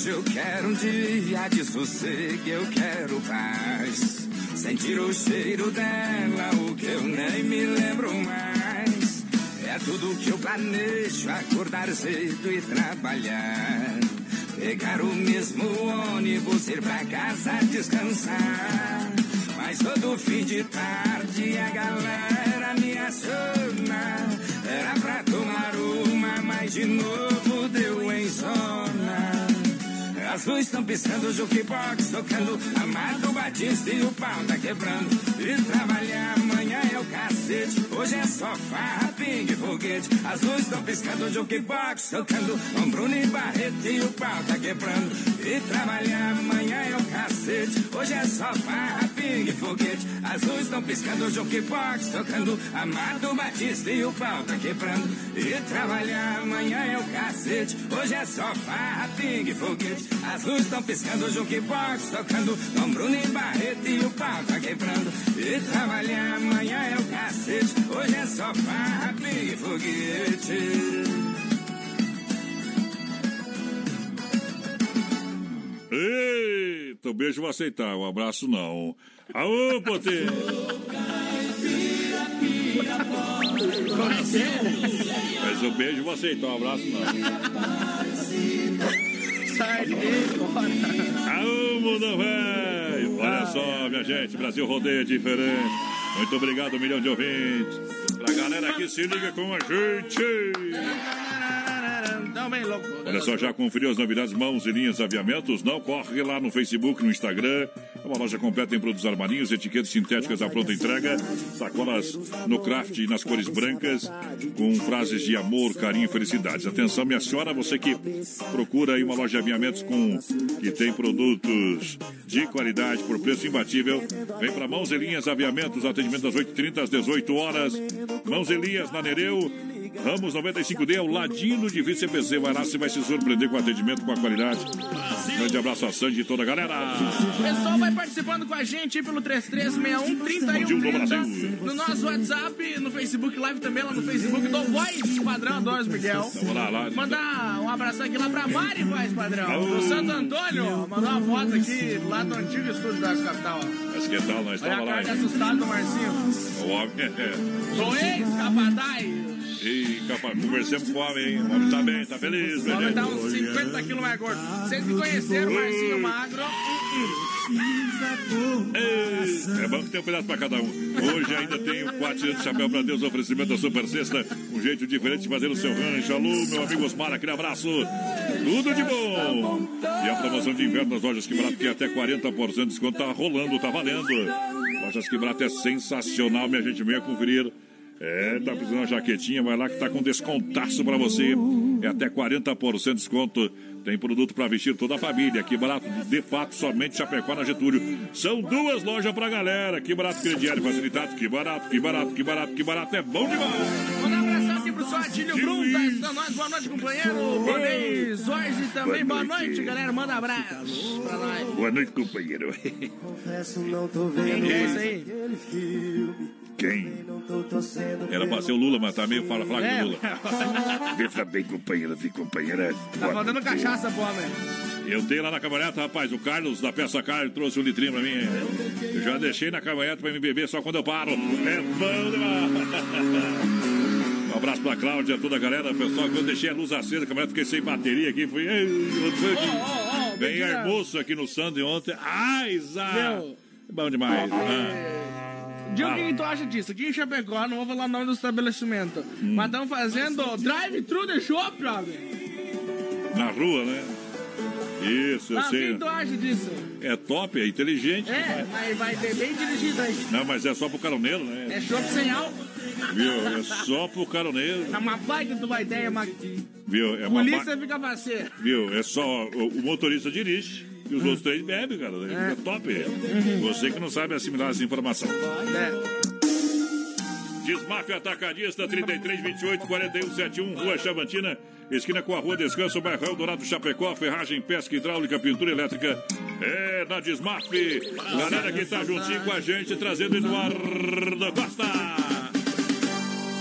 Speaker 16: Hoje eu quero um dia de sossego, eu quero paz. Sentir o cheiro dela, o que eu nem me lembro mais. É tudo que eu planejo, acordar cedo e trabalhar. Pegar o mesmo ônibus, ir pra casa descansar. Mas todo fim de tarde a galera Luzes estão piscando, jukebox tocando. Amado Batista e o pau tá quebrando. E trabalhar amanhã é o cacete. Hoje é só farra, pingue, foguete. Luzes estão piscando, jukebox tocando. Com Bruno e Barreto e o pau tá quebrando. E trabalhar amanhã é o cacete. Hoje é só farra, foguete. As luzes estão piscando, o jukebox tocando. Amado Batista e o pau tá quebrando. E trabalhar amanhã é o cacete. Hoje é só farra, pingue, foguete. As luzes estão piscando, o jukebox tocando. Com Bruno e Barreto e o pau tá quebrando. E trabalhar amanhã é o cacete. Hoje é só farra, pingue, foguete.
Speaker 2: Eita, um beijo vou aceitar, um abraço não. Aô, Potê! Mas o beijo vou aceitar, um abraço não.
Speaker 4: Sai fora.
Speaker 2: Aô, mundo velho! Olha só, minha gente, Brasil rodeia diferente. Muito obrigado, um milhão de ouvintes. Pra galera que se liga com a gente.
Speaker 4: Tão bem louco.
Speaker 2: Olha só, já conferiu as novidades Mãos e Linhas Aviamentos? Não corre lá no Facebook, no Instagram. É uma loja completa em produtos armarinhos, etiquetas sintéticas à pronta entrega, sacolas no craft e nas cores brancas, com frases de amor, carinho e felicidades. Atenção, minha senhora, você que procura aí uma loja de aviamentos com que tem produtos de qualidade por preço imbatível, vem para Mãos e Linhas Aviamentos, atendimento das 8h30 às 18 horas. Mãos e Linhas na Nereu. Ramos 95D, ao ladinho de VCPC. Vai lá, você vai se surpreender com o atendimento, com a qualidade. Grande abraço a Sandy e toda a galera.
Speaker 4: O pessoal vai participando com a gente pelo 3361
Speaker 2: Brasil, do Brasil.
Speaker 4: No nosso WhatsApp, no Facebook Live também, lá no Facebook do Voz Padrão Dós Miguel.
Speaker 2: Vamos lá, lá.
Speaker 4: Mandar um abraço aqui lá pra Mari Voz Padrão. Do Santo Antônio. Mandar uma foto aqui lá do antigo estúdio da capital.
Speaker 2: Mas que tal? Nós
Speaker 4: Olha
Speaker 2: estamos
Speaker 4: a
Speaker 2: lá.
Speaker 4: cara de assustado do Marcinho.
Speaker 2: O homem é.
Speaker 4: Sou ex-capataz.
Speaker 2: Ih, capaz, conversemos com o homem, hein? O homem tá bem, tá feliz,
Speaker 4: O
Speaker 2: meu
Speaker 4: homem tá uns 50 quilos mais gordo. Vocês que conheceram o Marcinho Magro.
Speaker 2: Ei, É bom que tem um pedaço pra cada um. Hoje ainda tem o 4 de chapéu pra Deus, oferecimento da Super Sexta. Um jeito diferente de fazer o seu rancho. Alô, meu amigo Osmar, aquele abraço. Tudo de bom. E a promoção de inverno das lojas que barato, que é até 40% de desconto, tá rolando, tá valendo. Lojas que barato é sensacional, minha gente. Venha conferir. É, tá precisando de uma jaquetinha, vai lá que tá com descontaço pra você. É até 40% de desconto. Tem produto pra vestir toda a família. Que barato, de fato, somente Chapecó na Getúlio. São duas lojas pra galera. Que barato, crediário facilitado. Que barato, que barato, que barato, que barato. É bom demais.
Speaker 4: Manda um abração aqui pro seu Adílio Brum, tá nós. Boa noite, companheiro. Bonei Zorzi também. Boa noite, galera. Manda um abraço pra nós.
Speaker 2: Boa noite, companheiro.
Speaker 5: Confesso, não tô vendo
Speaker 4: Quem é esse aí?
Speaker 2: Quem? Era pra ser o Lula, mas tá meio fala flaco
Speaker 4: É.
Speaker 2: do Lula. Veja bem, companheira, e companheira.
Speaker 4: Tá faltando cachaça, pô, velho.
Speaker 2: Eu tenho lá na caminhonete, rapaz, o Carlos da Peça Carlos trouxe um litrinho pra mim. Eu já deixei na caminhonete pra me beber só quando eu paro. É bom demais. Um abraço pra Cláudia, toda a galera, pessoal, que eu deixei a luz acesa, a caminhonete fiquei sem bateria aqui, fui. Foi aqui? Bem almoço aqui no Sunday ontem. Ai, Zá!
Speaker 4: Meu.
Speaker 2: Bom demais. Ah.
Speaker 4: Diga o que tu acha disso? Aqui em Chapecó, não vou falar o nome do estabelecimento,
Speaker 2: Hum.
Speaker 4: mas estão fazendo drive-thru de shopping, jovem.
Speaker 2: Na rua, né? Isso, eu
Speaker 4: Ah, o que
Speaker 2: sei.
Speaker 4: tu acha disso?
Speaker 2: É top, é inteligente.
Speaker 4: É, mas vai ter bem dirigido aí.
Speaker 2: Não, mas é só pro caroneiro, né?
Speaker 4: É chopp sem álcool.
Speaker 2: Viu? É só pro caroneiro.
Speaker 4: É uma baita de uma ideia, mas
Speaker 2: Viu? É uma
Speaker 4: polícia
Speaker 2: ba-
Speaker 4: fica faceira.
Speaker 2: Viu? É só. O motorista dirige e os outros três bebem, cara. É, top. Você que não sabe assimilar essa informação.
Speaker 4: É.
Speaker 2: Desmafia Atacadista 33 28 41 71, Rua Chavantina, esquina com a Rua Descanso, bairro Dourado Chapecó, ferragem, pesca hidráulica, pintura elétrica. É na Desmaf. Galera que tá juntinho com a gente, trazendo Eduardo Costa.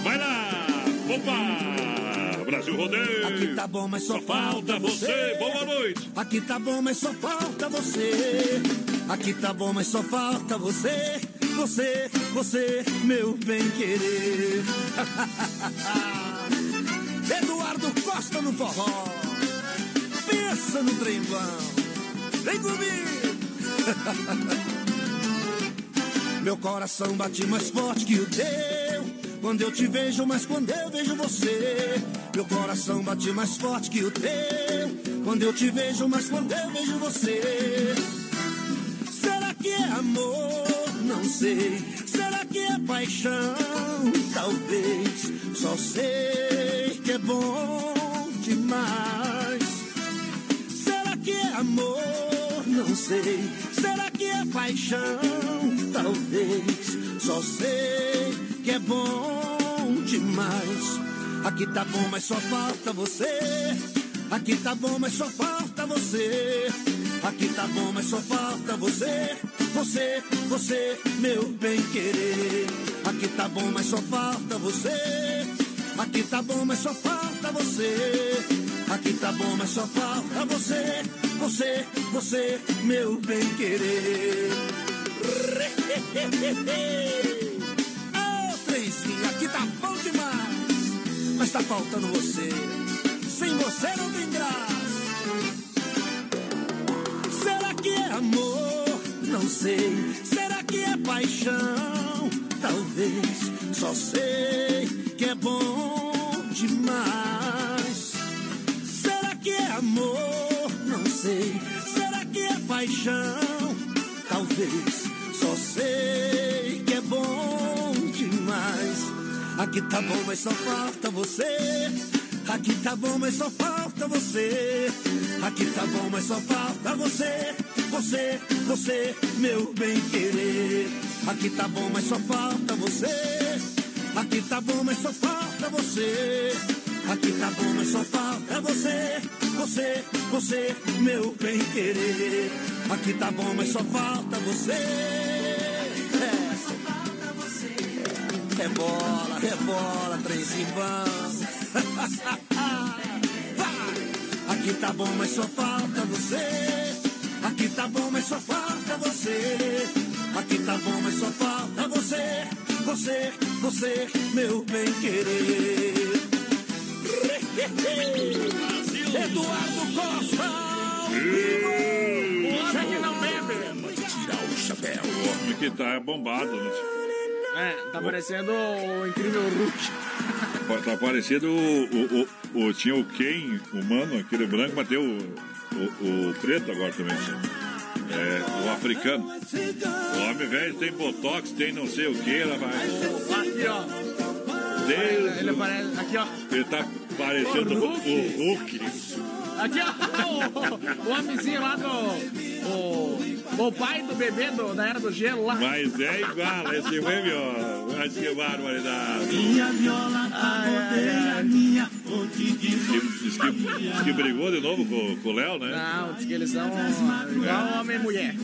Speaker 2: Vai lá! Opa! Brasil Rodeio!
Speaker 17: Aqui tá bom, mas só,
Speaker 2: falta você. Boa noite!
Speaker 17: Aqui tá bom, mas só falta você. Aqui tá bom, mas só falta você. Você, você, meu bem querer. <laughs> Eduardo Costa no forró. Pensa
Speaker 6: no trem. Vem comigo! <laughs> Meu coração bate mais forte que o teu. Quando eu te vejo, mas quando eu vejo você. Meu coração bate mais forte que o teu. Quando eu te vejo, mas quando eu vejo você. Será que é amor? Não sei. Será que é paixão? Talvez. Só sei que é bom demais. Será que é amor? Não sei. Será que é paixão? Talvez. Só sei que é bom demais. Aqui tá bom, mas só falta você. Aqui tá bom, mas só falta você. Aqui tá bom, mas só falta você. Você, você, meu bem querer. Aqui tá bom, mas só falta você. Aqui tá bom, mas só falta você. Aqui tá bom, mas só falta você. Você, você, meu bem querer. Aqui tá bom demais. Mas tá faltando você. Sem você não tem graça. Será que é amor? Não sei. Será que é paixão? Talvez. Só sei que é bom demais. Será que é amor? Não sei. Será que é paixão? Talvez. Só sei demais. Aqui tá bom, mas só falta você. Aqui tá bom, mas só falta você. Aqui tá bom, mas só falta você. Você, você, meu bem querer. Aqui tá bom, mas só falta você. Aqui tá bom, mas só falta você. Aqui tá bom, mas só falta você. Você, você, meu bem querer. Aqui tá bom, mas só falta você. Rebola, rebola, três em <laughs> Aqui tá bom, mas só falta você. Aqui tá bom, mas só falta você. Aqui tá bom, mas só falta você. Você, você, meu bem querer. Eduardo Costa. ao vivo.
Speaker 4: Você que não bebe.
Speaker 2: Tirar o chapéu. O homem que tá bombado, né?
Speaker 4: É, tá parecendo o incrível Hulk.
Speaker 2: Tá parecendo o, o, o, Tinha o Ken, o mano, aquele branco, mas tem o, o, o preto agora também. É, o africano. O homem velho tem botox, tem não sei o que, rapaz.
Speaker 4: Aqui, ó.
Speaker 2: Deus,
Speaker 4: Ele parece. Aqui, ó.
Speaker 2: ele tá parecendo o, o Hulk.
Speaker 4: Aqui, ó. O, o homenzinho lá do. O, o pai do bebê do, da Era do Gelo lá.
Speaker 2: Mas é igual, esse meme, ó. Mas que barbaridade.
Speaker 18: Minha viola tá rodeia minha
Speaker 2: Diz que, diz que, diz que brigou de novo com, com o Léo, né?
Speaker 4: Não, diz que eles são igual homem e mulher.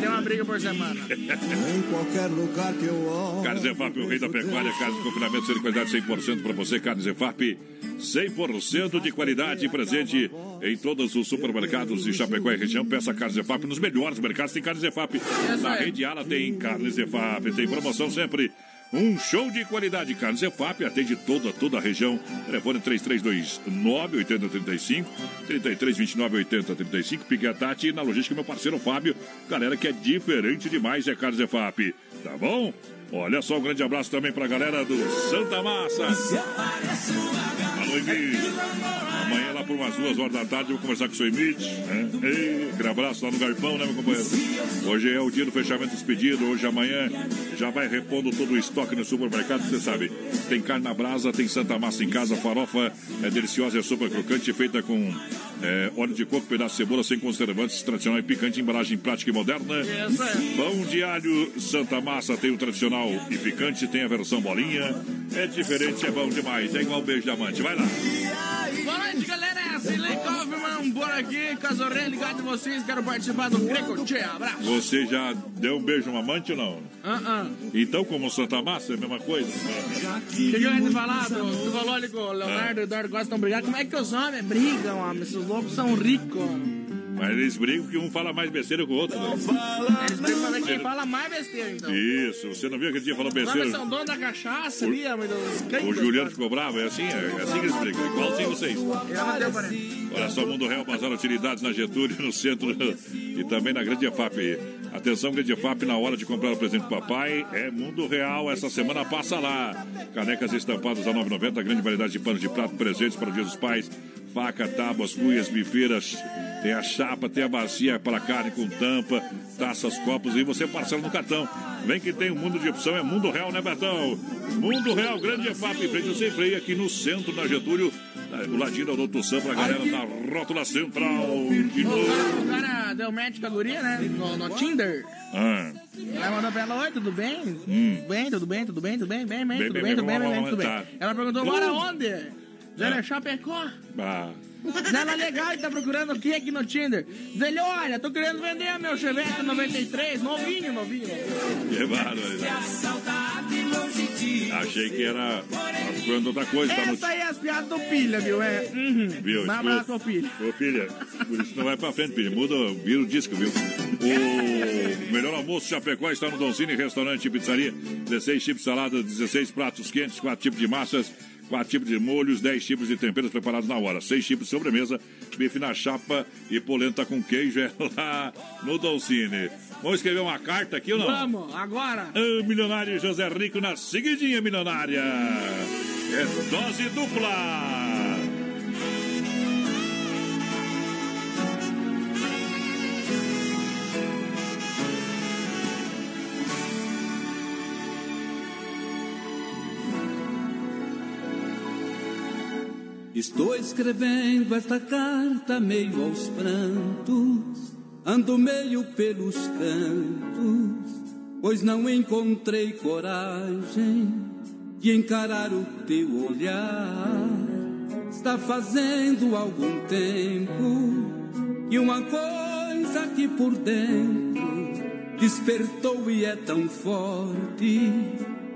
Speaker 4: Tem uma briga por semana.
Speaker 19: Em qualquer lugar que eu olho.
Speaker 2: Carnes EFAP, o rei da pecuária, carne de confinamento, ser de qualidade 100% para você. Carnes EFAP, 100% de qualidade presente em todos os supermercados de Chapecó e região. Peça Carnes EFAP nos melhores mercados. Tem Carnes EFAP. Na rede Ala tem Carnes EFAP. Tem promoção sempre. Um show de qualidade. Carnes EFAP atende toda, toda a região. Telefone 3329 8035 3329 8035 Piquetati na logística, meu parceiro Fábio. Galera que é diferente demais é Carnes EFAP. Tá bom? Olha só, um grande abraço também pra galera do Santa Massa. Alô, Emílio. Amanhã, lá por umas duas horas da tarde, eu vou conversar com o seu Emílio. Né? Ei, aquele abraço lá no Garpão, né, meu companheiro? Hoje é o dia do fechamento dos pedidos. Hoje, amanhã, já vai repondo todo o estoque no supermercado, você sabe. Tem carne na brasa, tem Santa Massa em casa, farofa é deliciosa, é super crocante, feita com é, óleo de coco, pedaço de cebola, sem conservantes, tradicional e picante, embalagem prática e moderna. Pão de alho Santa Massa tem o tradicional e picante, tem a versão bolinha. É diferente, é bom demais. É igual beijo de amante. Vai lá.
Speaker 4: Boa noite, galera. Silei Kaufman por aqui. Casorei ligado em vocês. Quero participar do Greco Tchê. Abraço.
Speaker 2: Você já deu um beijo no amante ou não?
Speaker 4: Ah, ah.
Speaker 2: Então, como Santa Massa, é a mesma coisa?
Speaker 4: O que, que eu ia te falar? Tu, tu falou ali com o Leonardo e o Eduardo gostam de brigar. Como é que os homens brigam, homem? Esses loucos são ricos.
Speaker 2: Mas eles brigam que um fala mais besteira que o outro. Né?
Speaker 4: Eles brigam ver quem fala mais besteira, então.
Speaker 2: Isso, você não viu aquele dia falando besteira?
Speaker 4: são dono da cachaça ali, dos cães.
Speaker 2: O Juliano ficou bravo, é assim, é assim que eles brigam, igualzinho vocês.
Speaker 4: Não.
Speaker 2: Olha só, Mundo Real, Bazar Utilidades na Getúlio, no centro <laughs> e também na Grande EFAP. Atenção, Grande EFAP, na hora de comprar o presente do papai, é Mundo Real. Essa semana passa lá. Canecas estampadas a 9,90, grande variedade de panos de prato, presentes para o Dia dos Pais. Faca, tábuas, cuias, bifeiras, tem a chapa, tem a bacia para carne com tampa, taças, copos e você parcela no cartão. Vem que tem um mundo de opção, é Mundo Real, né, Betão? Mundo Real, Grande EFAP, em frente ao Sem Freio, aqui no centro, na Getúlio, o ladinho da Doutor Sam, pra galera da Rótula Central. De novo.
Speaker 4: Deu match com a guria, né? No, no Tinder.
Speaker 2: Ah,
Speaker 4: Ela mandou pra ela, oi, tudo bem?
Speaker 2: Hum.
Speaker 4: Tudo bem, tudo bem, tudo bem, tudo bem, bem, bem, tudo
Speaker 2: bem,
Speaker 4: tudo bem, bem, tudo bem.
Speaker 2: tá.
Speaker 4: Ela perguntou,
Speaker 2: Uh.
Speaker 4: mora onde? Ela
Speaker 2: Ah.
Speaker 4: é Chapecó.
Speaker 2: ah.
Speaker 4: Ela legal e tá procurando o que aqui no Tinder? Diz ele, olha, tô querendo vender meu Chevette 93, novinho, novinho.
Speaker 2: Que barbaridade. Achei que era procurando outra coisa. Tá no...
Speaker 4: Essa aí é as piadas do Pilha, viu? É, uhum.
Speaker 2: Viu?
Speaker 4: Um abraço Pilha.
Speaker 2: Ô, filha, por isso não vai pra frente, filha. Muda, vira o disco, viu? O melhor almoço Chapecó está no Donzini Restaurante e Pizzaria. 16 tipos de salada, 16 pratos quentes, 4 tipos de massas, 4 tipos de molhos, 10 tipos de temperos preparados na hora, 6 tipos de sobremesa, bife na chapa e polenta com queijo é lá no Donzini. Vamos escrever uma carta aqui ou não?
Speaker 4: Vamos, agora.
Speaker 2: Ah, milionário José Rico na seguidinha milionária. É dose dupla.
Speaker 8: Estou escrevendo esta carta meio aos prantos, ando meio pelos cantos, pois não encontrei coragem de encarar o teu olhar. Está fazendo algum tempo que uma coisa aqui por dentro despertou e é tão forte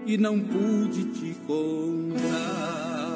Speaker 8: e não pude te contar.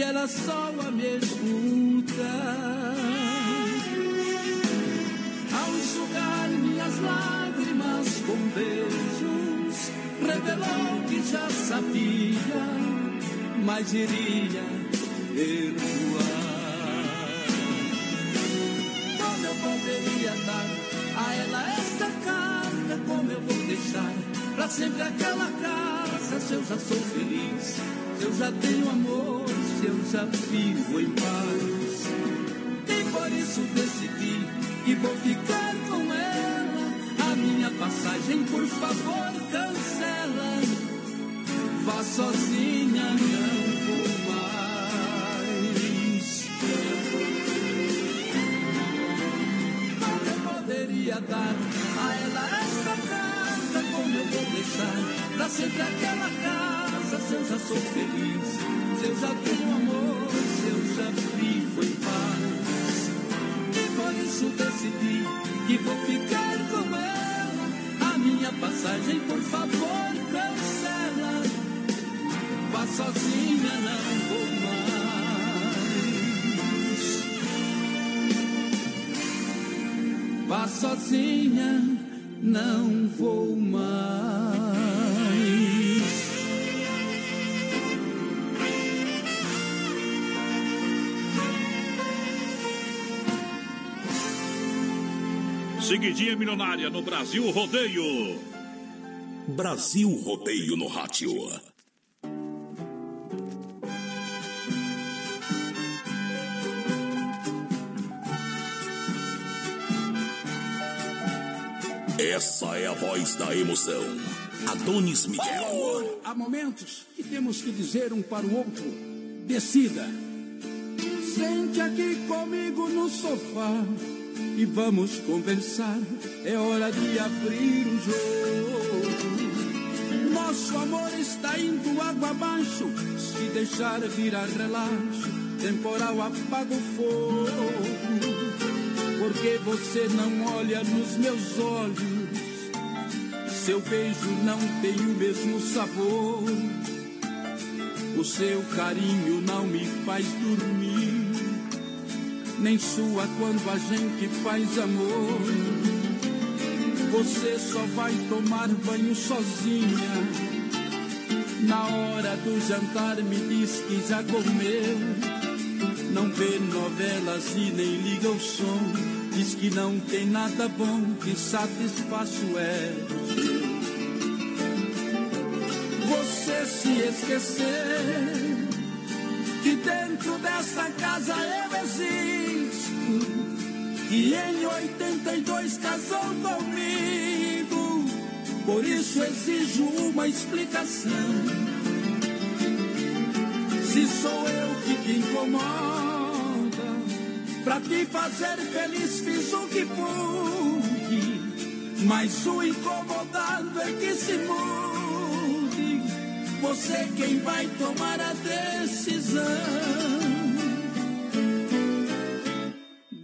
Speaker 8: e ela só a me escutar. Ao enxugar minhas lágrimas com beijos, revelou que já sabia, mas iria perdoar. Como eu poderia dar a ela esta carta? Como eu vou deixar pra sempre aquela casa? Se eu já sou feliz, eu já tenho amor, se eu já vivo em paz. E por isso decidi que vou ficar com ela. A minha passagem, por favor, cancela. Vá sozinha, não vou mais. Eu poderia dar a ela esta carta? Como eu vou deixar pra sempre aquela casa? Se eu já sou feliz, viagem, por favor, cancela. Vá sozinha, não vou mais. Vá sozinha, não vou mais.
Speaker 2: Seguidinha milionária no Brasil Rodeio.
Speaker 20: Brasil Rodeio no Rádio. Essa é a voz da emoção. Adonis Miguel.
Speaker 8: Há momentos que temos que dizer um para o outro: decida. Sente aqui comigo no sofá e vamos conversar. É hora de abrir o jogo. Nosso amor está indo água abaixo. Se deixar virar relaxo, temporal apaga o fogo. Porque você não olha nos meus olhos. Seu beijo não tem o mesmo sabor. O seu carinho não me faz dormir nem sua quando a gente faz amor. Você só vai tomar banho sozinha. Na hora do jantar me diz que já comeu. Não vê novelas e nem liga o som. Diz que não tem nada bom que satisfaça o ego seu. Você se esquecer que dentro dessa casa eu existo. E em 82 casou comigo. Por isso exijo uma explicação. Se sou eu que te incomoda, pra te fazer feliz fiz o que pude. Mas o incomodado é que se mude. Você quem vai tomar a decisão.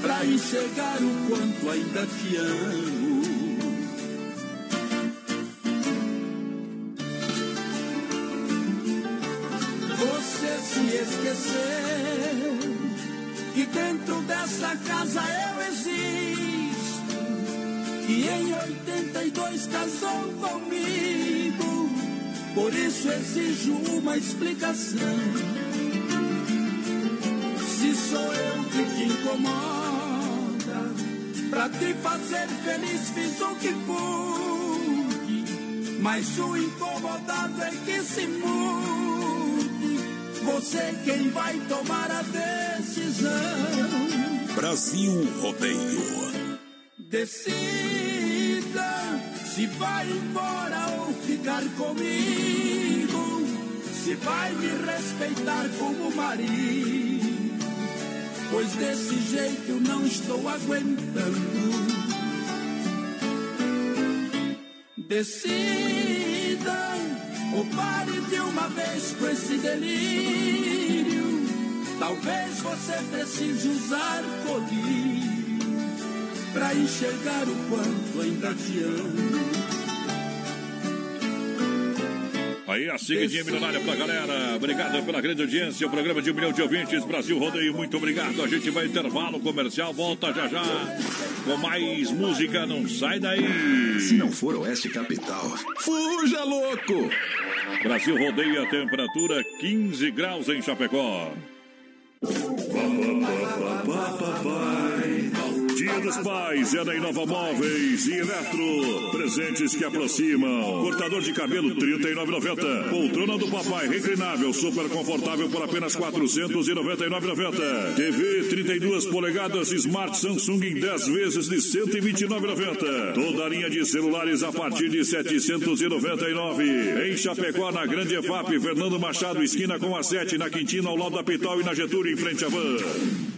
Speaker 8: pra enxergar o quanto ainda te amo. Você se esqueceu que dentro dessa casa eu existo. E em 82 casou comigo. Por isso exijo uma explicação. Se sou eu que te incomoda, pra te fazer feliz fiz o que pude. Mas o incomodado é que se mude. Você quem vai tomar a decisão.
Speaker 20: Brasil Rodeio.
Speaker 8: Decida se vai embora ou ficar comigo. Se vai me respeitar como marido. Pois desse jeito eu não estou aguentando. Decida ou pare de uma vez com esse delírio. Talvez você precise usar colírio pra enxergar o quanto ainda te amo.
Speaker 2: Aí a seguidinha milionária pra galera. Obrigado pela grande audiência. O programa de um milhão de ouvintes. Brasil Rodeio, muito obrigado. A gente vai intervalo comercial. Volta já já com mais música. Não sai daí.
Speaker 20: Se não for Oeste Capital, fuja louco!
Speaker 2: Brasil Rodeio, a temperatura 15 graus em Chapecó. Dia dos Pais é na Inova Móveis e Eletro. Presentes que aproximam. Cortador de cabelo R$ 39,90. Poltrona do papai reclinável, super confortável por apenas R$ 499,90. TV 32 polegadas Smart Samsung em 10 vezes de R$ 129,90. Toda a linha de celulares a partir de R$ 799. Em Chapecó, na Grande EFAP, Fernando Machado, esquina com a 7, na Quintina, ao lado da Pitol e na Getúlio, em frente à van.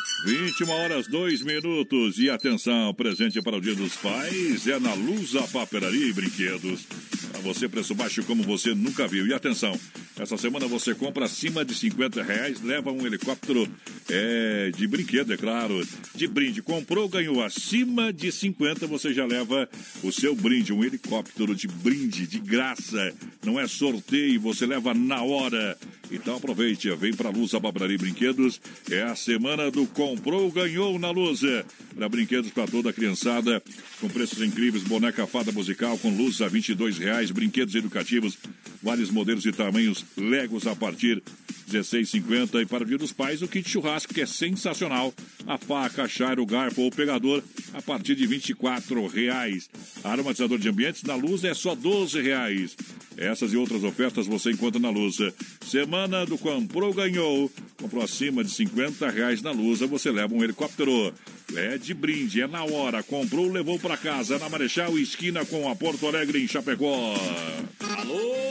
Speaker 2: 21 horas, 2 minutos. E atenção, presente para o Dia dos Pais é na Lusa Papelaria e Brinquedos. Para você, preço baixo como você nunca viu. E atenção, essa semana você compra acima de 50 reais, leva um helicóptero é, de brinquedo, é claro, de brinde. Comprou, ganhou acima de 50, você já leva o seu brinde, um helicóptero de brinde, de graça. Não é sorteio, você leva na hora. Então aproveite, vem para a Luz Papelaria e Brinquedos. É a semana do comprou, ganhou na Luz. Para brinquedos para toda a criançada, com preços incríveis, boneca fada musical com luz a 22 reais, brinquedos educativos, vários modelos e tamanhos, Legos a partir 16,50 e para o Dia dos Pais o kit churrasco que é sensacional, a faca, a chara, o garfo ou o pegador a partir de 24 reais. Aromatizador de ambientes na Luz é só 12 reais. Essas e outras ofertas você encontra na Luz. Semana do comprou ganhou, comprou acima de 50 reais na Luz, você leva um helicóptero. É de brinde, é na hora. Comprou, levou para casa. Na Marechal, esquina com a Porto Alegre, em Chapecó.
Speaker 21: Alô,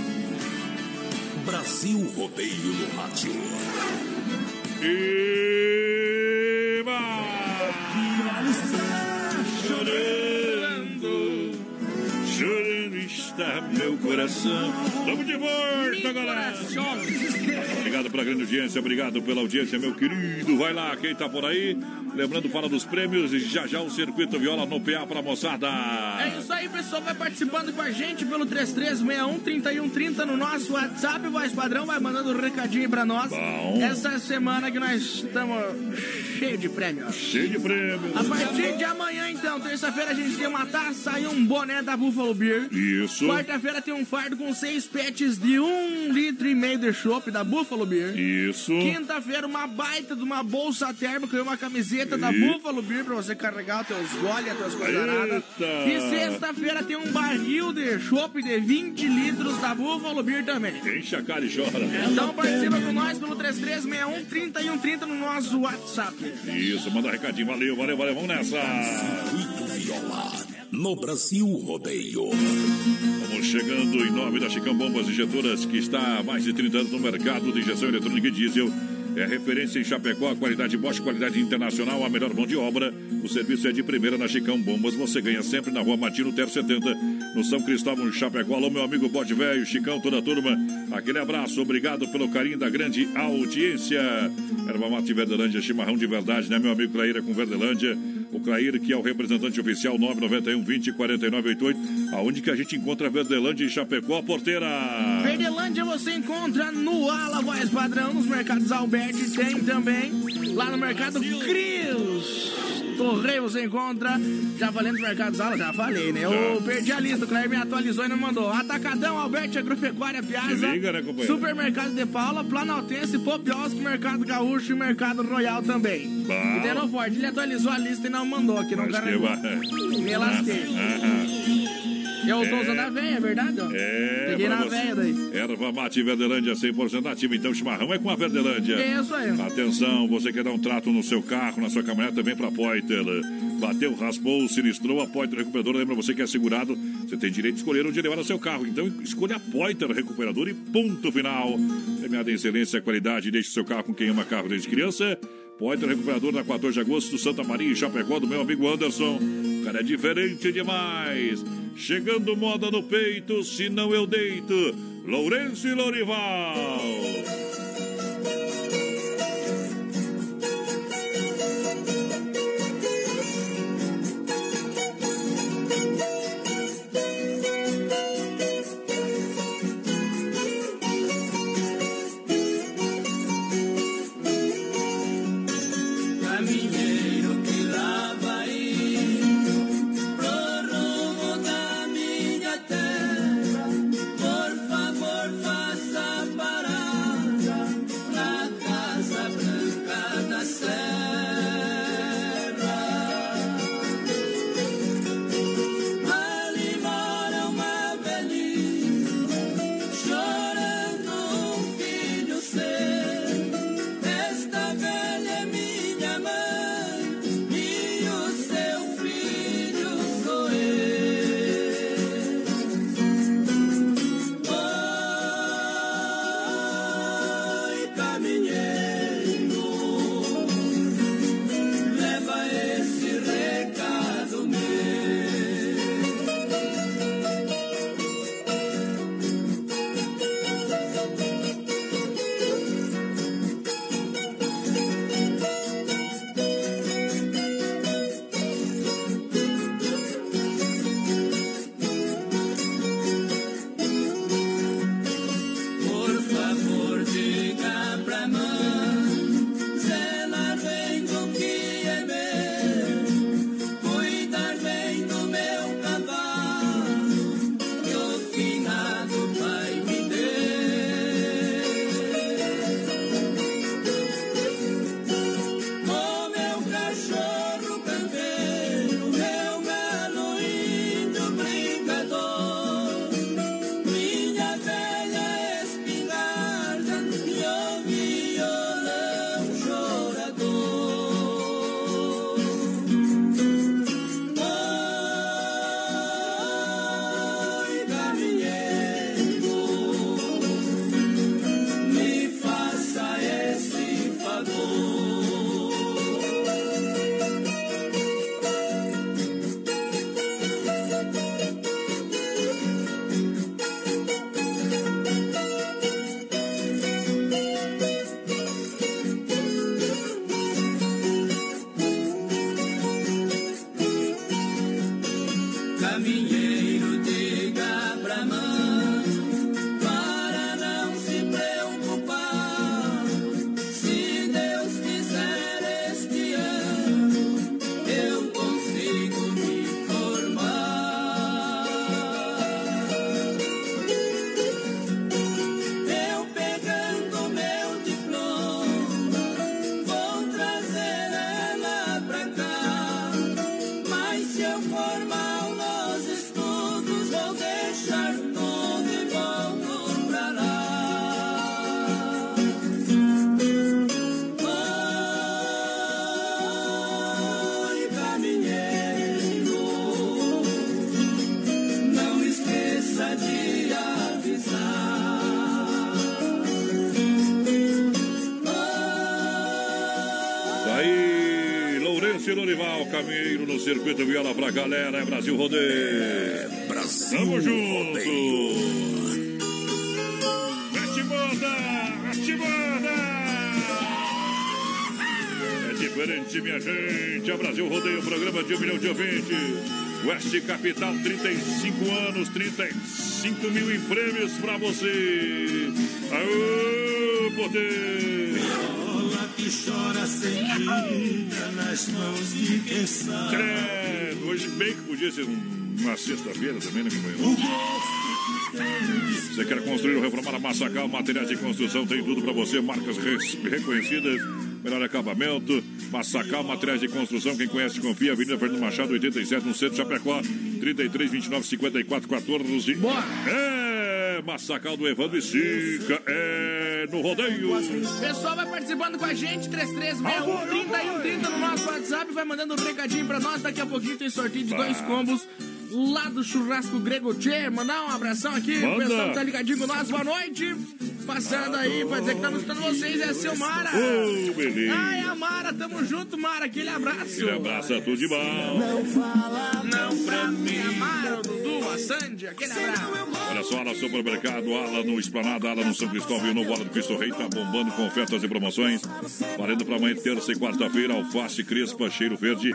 Speaker 20: Brasil Rodeio no Rádio.
Speaker 2: Chorando, meu coração. Estamos de volta, galera. Obrigado pela grande audiência, obrigado pela audiência, meu querido. Vai lá, quem tá por aí. Lembrando, fala dos prêmios e já já o Circuito Viola no PA pra moçada.
Speaker 4: É isso aí, pessoal. Vai participando com a gente pelo 3361-3130 no nosso WhatsApp. O voz padrão vai mandando um recadinho pra nós.
Speaker 2: Bom.
Speaker 4: Essa semana que nós estamos cheio de prêmios.
Speaker 2: Cheio de prêmios.
Speaker 4: A partir de amanhã, então, terça-feira, a gente tem uma taça e um boné da Buffalo Beer.
Speaker 2: Isso.
Speaker 4: Quarta-feira tem um fardo com seis pets de um litro e meio de chopp da Buffalo Beer.
Speaker 2: Isso.
Speaker 4: Quinta-feira, uma baita de uma bolsa térmica e uma camiseta da Buffalo Beer pra você carregar os teus gole, as tuas coisas aradas.
Speaker 2: Eita.
Speaker 4: E sexta-feira tem um barril de chopp de 20 litros da Buffalo Beer também.
Speaker 2: Enche a cara e chora.
Speaker 4: Então participa com nós pelo 3361-3130 no nosso WhatsApp.
Speaker 2: Isso, manda recadinho. Valeu, valeu, valeu. Vamos nessa.
Speaker 20: Circuito Viola no Brasil Rodeio.
Speaker 2: Estamos chegando em nome da Chicão Bombas Injetoras, que está há mais de 30 anos no mercado de injeção eletrônica e diesel. É referência em Chapecó, qualidade Bosch, qualidade internacional, a melhor mão de obra. O serviço é de primeira na Chicão Bombas. Você ganha sempre na rua Martino Ter 70, no São Cristóvão, em Chapecó. Alô, meu amigo Bode Velho, Chicão, toda a turma. Aquele abraço, obrigado pelo carinho da grande audiência. Erva Mate Verdelândia, chimarrão de verdade, né, meu amigo Claíra com Verdelândia. O Clair, que é o representante oficial 991 20 49 88. Aonde que a gente encontra Verdelândia e Chapecó, porteira?
Speaker 4: Verdelândia você encontra no Ala Voz Padrão, nos mercados Alberti tem também. Lá no mercado. Torreio você encontra. Já falei nos mercados Ala, já falei, né? Eu perdi a lista, o Claire me atualizou e não mandou. Atacadão, Alberti, Agropecuária, Piazza.
Speaker 2: Liga, né?
Speaker 4: Supermercado de Paula, Planaltense, Popiosco, Mercado Gaúcho e Mercado Royal também.
Speaker 2: Bom.
Speaker 4: E Deno Forte, ele atualizou a lista e não mandou aqui, não
Speaker 2: vai.
Speaker 4: Me lasquei.
Speaker 2: Aham.
Speaker 4: Eu tô
Speaker 2: É.
Speaker 4: usando a veia, é verdade? ó?
Speaker 2: É,
Speaker 4: Peguei na veia daí.
Speaker 2: Erva Mate Verdelândia 100% ativa, então chimarrão é com a Verdelândia.
Speaker 4: É isso aí.
Speaker 2: Atenção, você quer dar um trato no seu carro, na sua caminhonete, vem pra Poiter. Bateu, raspou, sinistrou, a Poiter Recuperadora. Lembra você que é segurado, você tem direito de escolher onde levar o seu carro. Então escolha a Poiter Recuperadora e ponto final. Premiada em excelência, qualidade, deixe seu carro com quem ama carro desde criança. Poiter Recuperador na 14 de agosto, Santa Maria e Chapecó, do meu amigo Anderson. O cara é diferente demais. Chegando moda no peito, se não eu deito.
Speaker 8: Lourenço e Lorival. Circuito viola pra galera, é Brasil Rodeio. É
Speaker 3: Brasil
Speaker 8: Tamo junto. Mete banda. É diferente, minha gente. É Brasil Rodeio, programa de um milhão de ouvintes. Oeste Capital, 35 anos, 35 mil em prêmios pra você. Aô, poder!
Speaker 6: Nas mãos de quem sabe.
Speaker 8: Credo, hoje bem que podia ser um- uma sexta-feira também, né, companheiro? Você quer construir ou reformar a Massacal, materiais de construção, tem tudo para você, marcas reconhecidas, melhor acabamento, Massacal, materiais de construção, quem conhece, confia, Avenida Fernando Machado, 87, no centro de Chapecó, 33, 29, 54, 14. Boa! É, Massacal do Evandro e Sica, é no rodeio.
Speaker 4: Pessoal, vai participando com a gente, 3361 3130 no nosso WhatsApp, vai mandando um recadinho pra nós. Daqui a pouquinho tem sorteio de dois combos lá do churrasco grego Tchê. Mandar um abração aqui, o
Speaker 8: Manda.
Speaker 4: pessoal que tá ligadinho com nós. Boa noite. Passando aí pra dizer que tá escutando vocês, é seu Mara.
Speaker 8: Ô, beleza.
Speaker 4: Ai, a Mara, tamo junto, Mara. Aquele abraço.
Speaker 8: Aquele abraço, tudo de bom.
Speaker 4: Não fala, não pra mim. A Mara, o Dudu, a Sandy. Aquele abraço.
Speaker 2: Olha só, Ala Supermercado, Ala no Esplanada, Ala no São Cristóvão e o novo Ala do Cristo Rei tá bombando com ofertas e promoções. Valendo para amanhã, terça e quarta-feira, alface crespa, cheiro verde,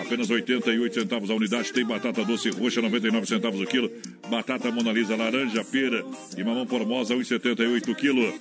Speaker 2: apenas 88 centavos a unidade. Tem batata doce roxa, 99 centavos o quilo. Batata Monalisa laranja, pera e mamão formosa, 1,78 quilo.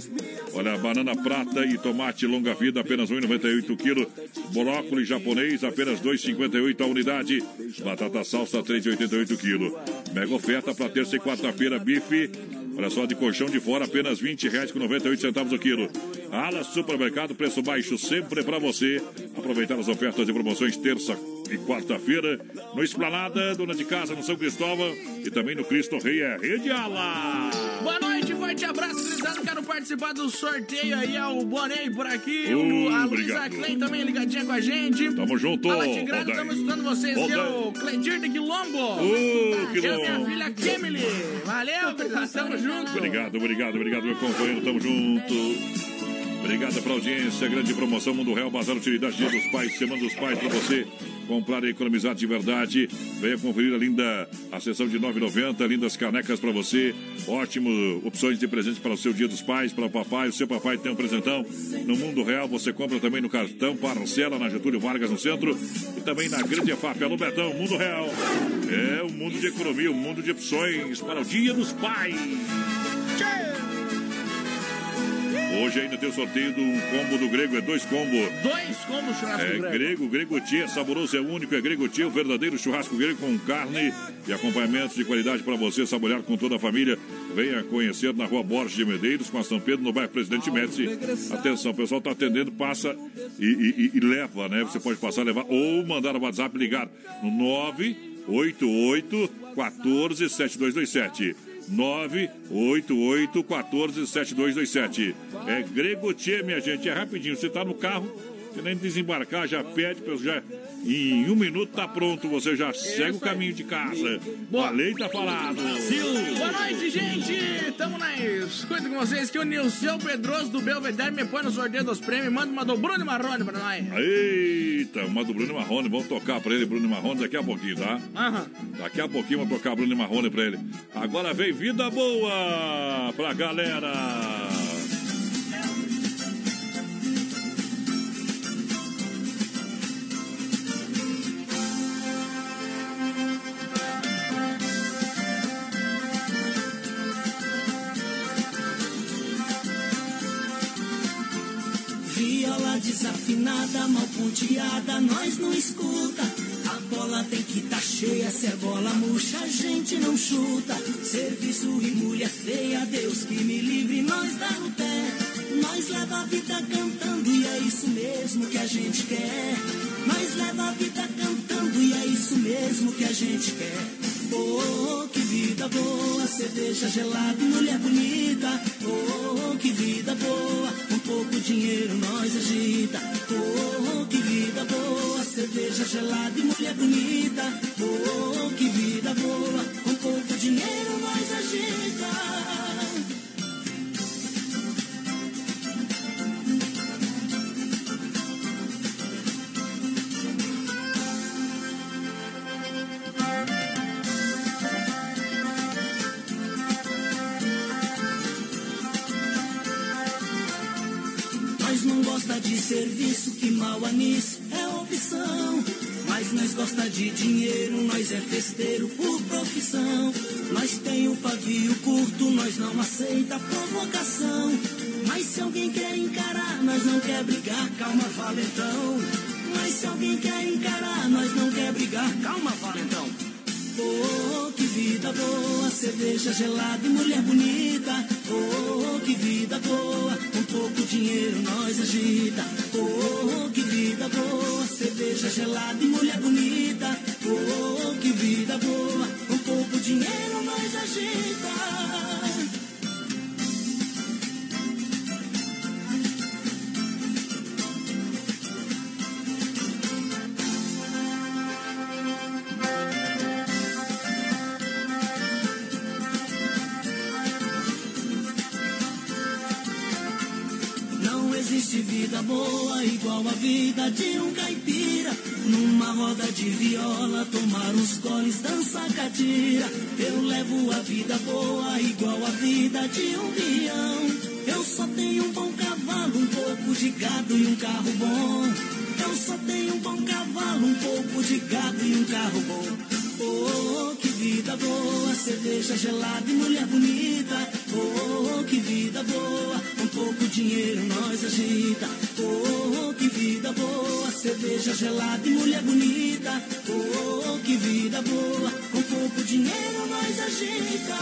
Speaker 2: Olha, banana prata e tomate longa vida, apenas 1,98 quilo. Brócolis japonês, apenas 2,58 a unidade. Batata salsa, 3,88 quilo. Mega oferta para terça e quarta-feira, bife. Olha só, de colchão de fora, apenas 20 reais com 98 centavos o quilo. Ala Supermercado, preço baixo sempre para você. Aproveitar as ofertas e promoções terça e quarta-feira no Esplanada, Dona de Casa, no São Cristóvão e também no Cristo Rei, é Rede Ala.
Speaker 4: Boa noite, forte abraço, Grisado. Quero participar do sorteio aí. É o Bonei por aqui.
Speaker 2: Uh,
Speaker 4: o, a Luísa. Klein também ligadinha com a gente.
Speaker 2: Tamo junto,
Speaker 4: Fala, Tigrado, estamos escutando vocês. Aqui é o Cledir de Quilombo.
Speaker 2: Uh,
Speaker 4: E a minha filha Kemily. Valeu, Grisado. Tamo junto.
Speaker 2: Obrigado, obrigado, obrigado, meu companheiro. Tamo junto. Obrigado pela audiência. Grande promoção Mundo Real Bazar Utilidade Dia dos Pais, Semana dos Pais para você comprar e economizar de verdade. Venha conferir a linda a sessão de 9,90, lindas canecas para você. Ótimo opções de presentes para o seu Dia dos Pais, para o papai. O seu papai tem um presentão. No Mundo Real você compra também no cartão Parcela na Getúlio Vargas no centro e também na Grande EFAP. Alô Betão, Mundo Real. É um mundo de economia, um mundo de opções para o Dia dos Pais. Hoje ainda tem o sorteio do um combo do grego, é dois combos.
Speaker 4: Dois combos churrasco
Speaker 2: É
Speaker 4: grego.
Speaker 2: grego, grego tia, saboroso é único, é grego tia, o verdadeiro churrasco grego com carne e acompanhamentos de qualidade para você saborear com toda a família. Venha conhecer na rua Borges de Medeiros, com a São Pedro, no bairro Presidente Médici. Atenção, o pessoal está atendendo, passa e, e- e- leva, né? Você pode passar, levar ou mandar no WhatsApp ligar no 988 14 7227. 988 14 7227. É Grego Tchê, minha gente. É rapidinho. Você está no carro, nem desembarcar, já pede, já, em um minuto tá pronto. Você já segue o caminho de casa. A lei tá falado.
Speaker 4: Boa noite, gente! Tamo na escuta com vocês que o Nilson Pedroso do Belvedere me põe no sorteio dos prêmios. Manda uma do Bruno e Marrone pra nós.
Speaker 2: Eita, uma do Bruno Marrone. Vamos tocar pra ele, Bruno Marrone, daqui a pouquinho, tá? Daqui a pouquinho vamos tocar Bruno Marrone pra ele. Agora vem vida boa pra galera.
Speaker 6: Desafinada, mal ponteada, nós não escuta. A bola tem que tá cheia, se é bola murcha, a gente não chuta. Serviço e mulher feia, Deus que me livre, nós dá no pé. Nós leva a vida cantando e é isso mesmo que a gente quer. Nós leva a vida cantando e é isso mesmo que a gente quer. Oh, que vida boa, cerveja gelada mulher bonita. Oh, que vida boa, um pouco dinheiro nós agita. Oh, que vida boa, cerveja gelada e mulher bonita. Oh, que vida boa, um pouco dinheiro nós agita. Gosta de serviço, que mal nisso é opção. Mas nós gosta de dinheiro, nós é festeiro por profissão. Nós tem o pavio curto, nós não aceita provocação. Mas se alguém quer encarar, nós não quer brigar, calma, valentão. Mas se alguém quer encarar, nós não quer brigar, calma, valentão. Oh, que vida boa, cerveja gelada e mulher bonita. Oh, que vida boa, um pouco dinheiro nós agita. Oh, que vida boa, cerveja gelada e mulher bonita. Oh, que vida boa, um pouco dinheiro nós agita. Igual a vida de um caipira. Numa roda de viola, tomar uns cones, dançar catira. Eu levo a vida boa igual a vida de um peão. Eu só tenho um bom cavalo, um pouco de gado e um carro bom. Eu só tenho um bom cavalo, um pouco de gado e um carro bom. Oh, que vida boa, cerveja gelada e mulher bonita. Oh, que vida boa, um pouco dinheiro nós agita. Cerveja gelada e mulher bonita. Oh, que vida boa, um pouco dinheiro nós agita.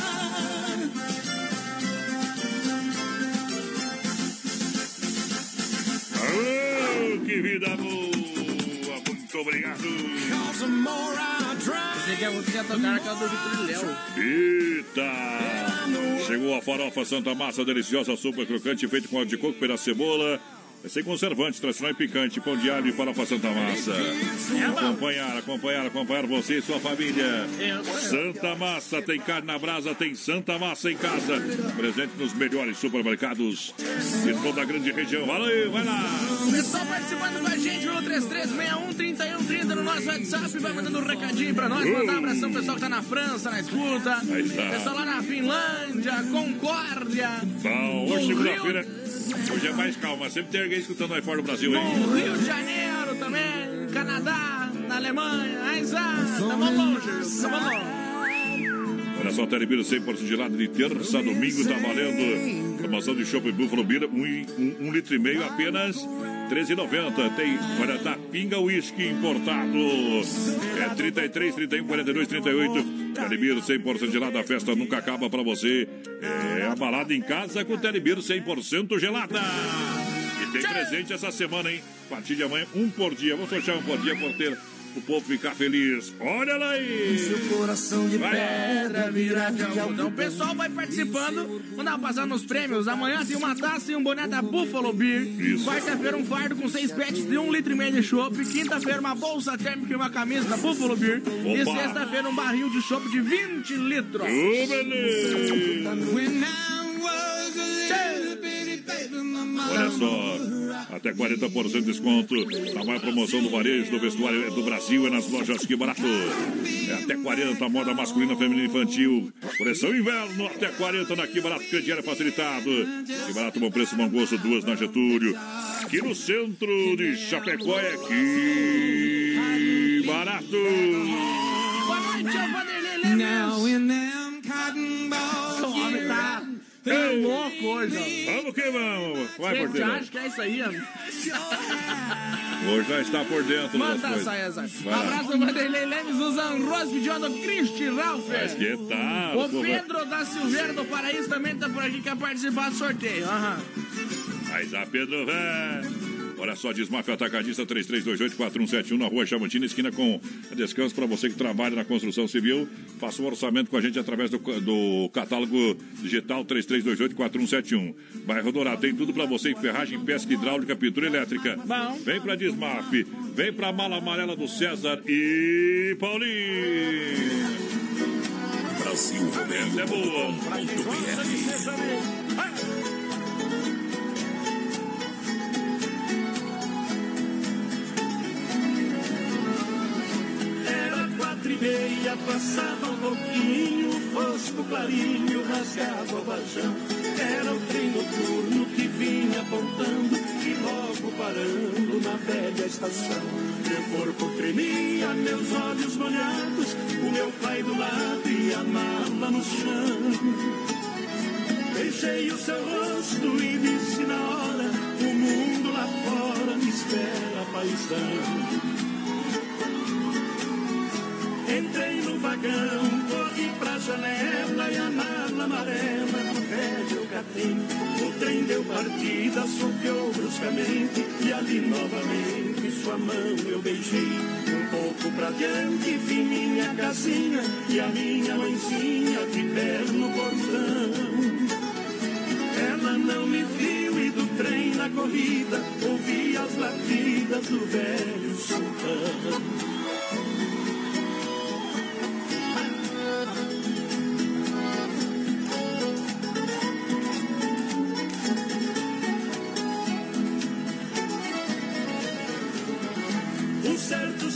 Speaker 2: Oh, que vida boa! Muito obrigado!
Speaker 4: Você quer, você quer tocar aquela do Vitor
Speaker 2: Eita! Chegou a farofa Santa Massa, deliciosa, super crocante, feita com óleo de coco, pedaço de cebola. É sem conservantes, tradicional e picante, pão de alho e farofa Santa Massa. Acompanhar, acompanhar, acompanhar você e sua família. Santa Massa, tem carne na brasa, tem Santa Massa em casa. Presente nos melhores supermercados de toda a grande região. Valeu, vai lá!
Speaker 4: Pessoal participando com a gente no 3361 no nosso WhatsApp, vai mandando um recadinho pra nós, mandar um abração pro pessoal que tá na França, na escuta.
Speaker 2: Está.
Speaker 4: Pessoal lá na Finlândia, Concórdia.
Speaker 2: Bom,
Speaker 4: no
Speaker 2: hoje segunda-feira. Hoje é mais calma, sempre tem alguém escutando aí fora do Brasil, hein?
Speaker 4: No Rio de Janeiro também, Canadá, na Alemanha. Aí já, tamo longe, tamo longe.
Speaker 2: Olha só, Telebira 100% gelado de terça a domingo, tá valendo. Promoção de Shopping Buffalo Beer, um, um, um litro e meio, apenas R$13,90. Tem, olha, da Pinga Whisky importado. É 33, 31, 42, 38. Telebir 100% gelado, a festa nunca acaba pra você. É a balada em casa com Telebir 100% gelada. E tem presente essa semana, hein? A partir de amanhã, um por dia. Vou sortear um por dia por ter o povo ficar feliz. Olha lá aí!
Speaker 6: Seu coração de
Speaker 2: Vai.
Speaker 6: pedra virar de
Speaker 4: Então o
Speaker 6: algodão.
Speaker 4: pessoal vai participando, vamos dar uma passada nos prêmios. Amanhã tem uma taça e um boné da Buffalo Beer. Quarta-feira um fardo com seis pets de um litro e meio de chopp. Quinta-feira uma bolsa térmica e uma camisa da Buffalo Beer. E
Speaker 2: Opa.
Speaker 4: sexta-feira um barril de chopp de 20 litros.
Speaker 2: Ô, beleza! Olha só, até 40% de desconto. A maior promoção do varejo do vestuário do Brasil é nas lojas Que Barato. É até 40% moda masculina, feminina e infantil. Coleção inverno, até 40% na Que Barato, crediário facilitado. Que Barato, bom preço, bom gosto, duas na Getúlio. Aqui no centro de Chapecó é Que Barato.
Speaker 4: Boa noite, o Vanderlei Lemes. O homem tá é louco hoje.
Speaker 2: Vamos que vamos. Vai,
Speaker 4: Gente,
Speaker 2: porteiro.
Speaker 4: acho que é isso aí, ó. <laughs>
Speaker 2: Hoje já está por dentro
Speaker 4: Manda.
Speaker 2: Vai lá.
Speaker 4: Abraço, Vanderlei Lemes, Suzan Rose, pedindo Cristi Ralph.
Speaker 2: Mas que tal?
Speaker 4: O Pedro da Silveira do Paraíso também tá por aqui, quer participar do sorteio. Aham.
Speaker 2: Aí já, Pedro, velho. Olha só, Desmafia Atacadista 3328-4171 na rua Chamantina, esquina com descanso para você que trabalha na construção civil. Faça um orçamento com a gente através do, do catálogo digital 3328-4171. Bairro Dourado, tem tudo para você em ferragem, pesca hidráulica, pintura elétrica.
Speaker 4: Bom.
Speaker 2: Vem para Desmaf, vem para Mala Amarela do César e Paulinho.
Speaker 3: Brasil
Speaker 2: é boa.
Speaker 22: Meia, passava um pouquinho, fosco clarinho, rasgava o vajão. Era o trem noturno que vinha apontando e logo parando na velha estação. Meu corpo tremia, meus olhos molhados, o meu pai do lado e a mala no chão. Beijei o seu rosto e disse na hora: O mundo lá fora me espera, paisão. Entrei no vagão, corri pra janela e a mala amarela do velho eu catei. O trem deu partida, sopeou bruscamente e ali novamente sua mão eu beijei. Um pouco pra diante vi minha casinha e a minha mãezinha de pé no portão. Ela não me viu e do trem na corrida ouvi as latidas do velho sultão.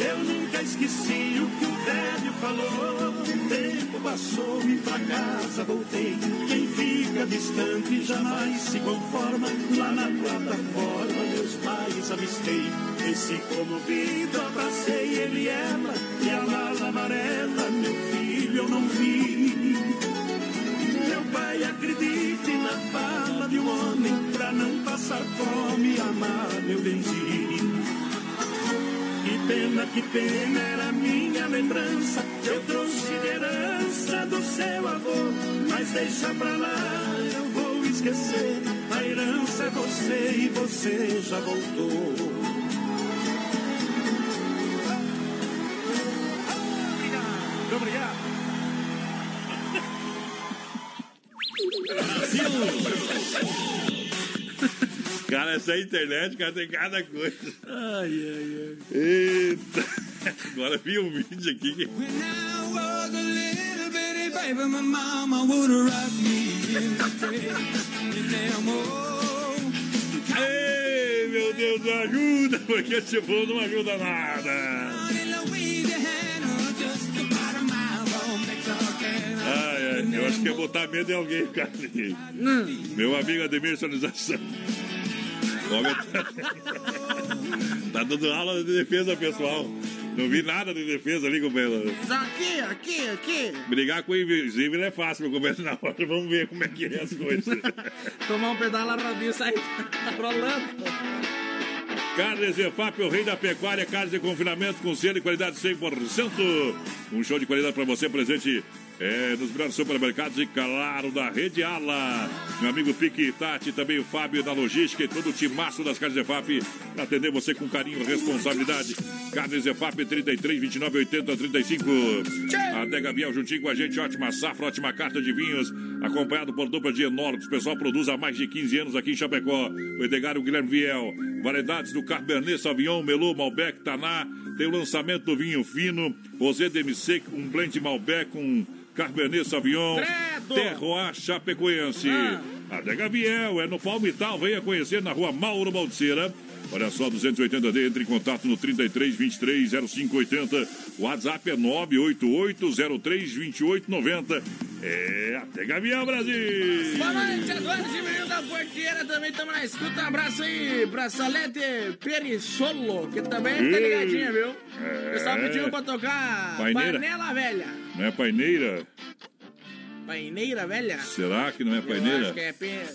Speaker 22: Eu nunca esqueci o que o velho falou. O tempo passou e pra casa voltei. Quem fica distante jamais se conforma. Lá na plataforma meus pais avistei. Esse comovido abracei ele e ela. E a mala amarela, meu filho, eu não vi. Meu pai acredite na fala de um homem. Pra não passar fome amar meu benzinho. Pena, que pena era minha lembrança. Eu trouxe de herança do seu avô. Mas deixa pra lá, eu vou esquecer. A herança é você e você já voltou. Obrigado.
Speaker 2: Cara, essa internet, cara, tem cada coisa.
Speaker 4: Ai, ai, ai.
Speaker 2: Eita. <laughs> Agora vi um vídeo aqui que.
Speaker 6: Baby, my mama would rock me in the
Speaker 2: Ei, meu Deus, ajuda, porque esse povo não ajuda nada. Ai, ai, eu acho que é botar medo em alguém, cara. Meu amigo Ademir Sonização. Tá... dando aula de defesa pessoal. Não vi nada de defesa ali, companheiro.
Speaker 4: Aqui, aqui, aqui.
Speaker 2: Brigar com o invisível é fácil, meu companheiro. Na hora, vamos ver como é que é as coisas.
Speaker 4: Tomar um pedal na rodinha e sair rolando.
Speaker 2: Carnes EFAP, o rei da pecuária, carnes de confinamento com selo e qualidade 100%. Um show de qualidade para você, presente é, nos melhores supermercados e, claro, da Rede Ala. Meu amigo Pique Tati, também o Fábio da Logística e todo o timaço das Carnes EFAP para atender você com carinho e responsabilidade. Carnes EFAP 33, 29, 80, 35. Adega Biel juntinho com a gente, ótima safra, ótima carta de vinhos, acompanhado por dupla de enormes. O pessoal produz há mais de 15 anos aqui em Chapecó. O Edgar o Guilherme Viel. Variedades do Cabernet Sauvignon, Melô, Malbec, Taná. Tem o lançamento do vinho fino, Rosé Demi-Sec, um blend Malbec com Cabernet Sauvignon, Terroir Chapecoense. Adega Viel, é no Palmital, venha conhecer na rua Mauro Baldiceira. Olha só, 280D, entre em contato no 33 23 0580. O WhatsApp é 988 03 2890. É, até Gavião Brasil!
Speaker 4: Boa noite, Eduardo Gimenil da Porteira, também estamos na escuta. Um abraço aí pra Salete Pericholo, que também tá
Speaker 2: Ei,
Speaker 4: ligadinha, viu?
Speaker 2: é.
Speaker 4: Pessoal pediu pra tocar
Speaker 2: Paineira.
Speaker 4: Panela Velha.
Speaker 2: Não é paineira?
Speaker 4: Paineira Velha?
Speaker 2: Será que não é
Speaker 4: Eu
Speaker 2: paineira?
Speaker 4: acho que é... Pe...
Speaker 2: É,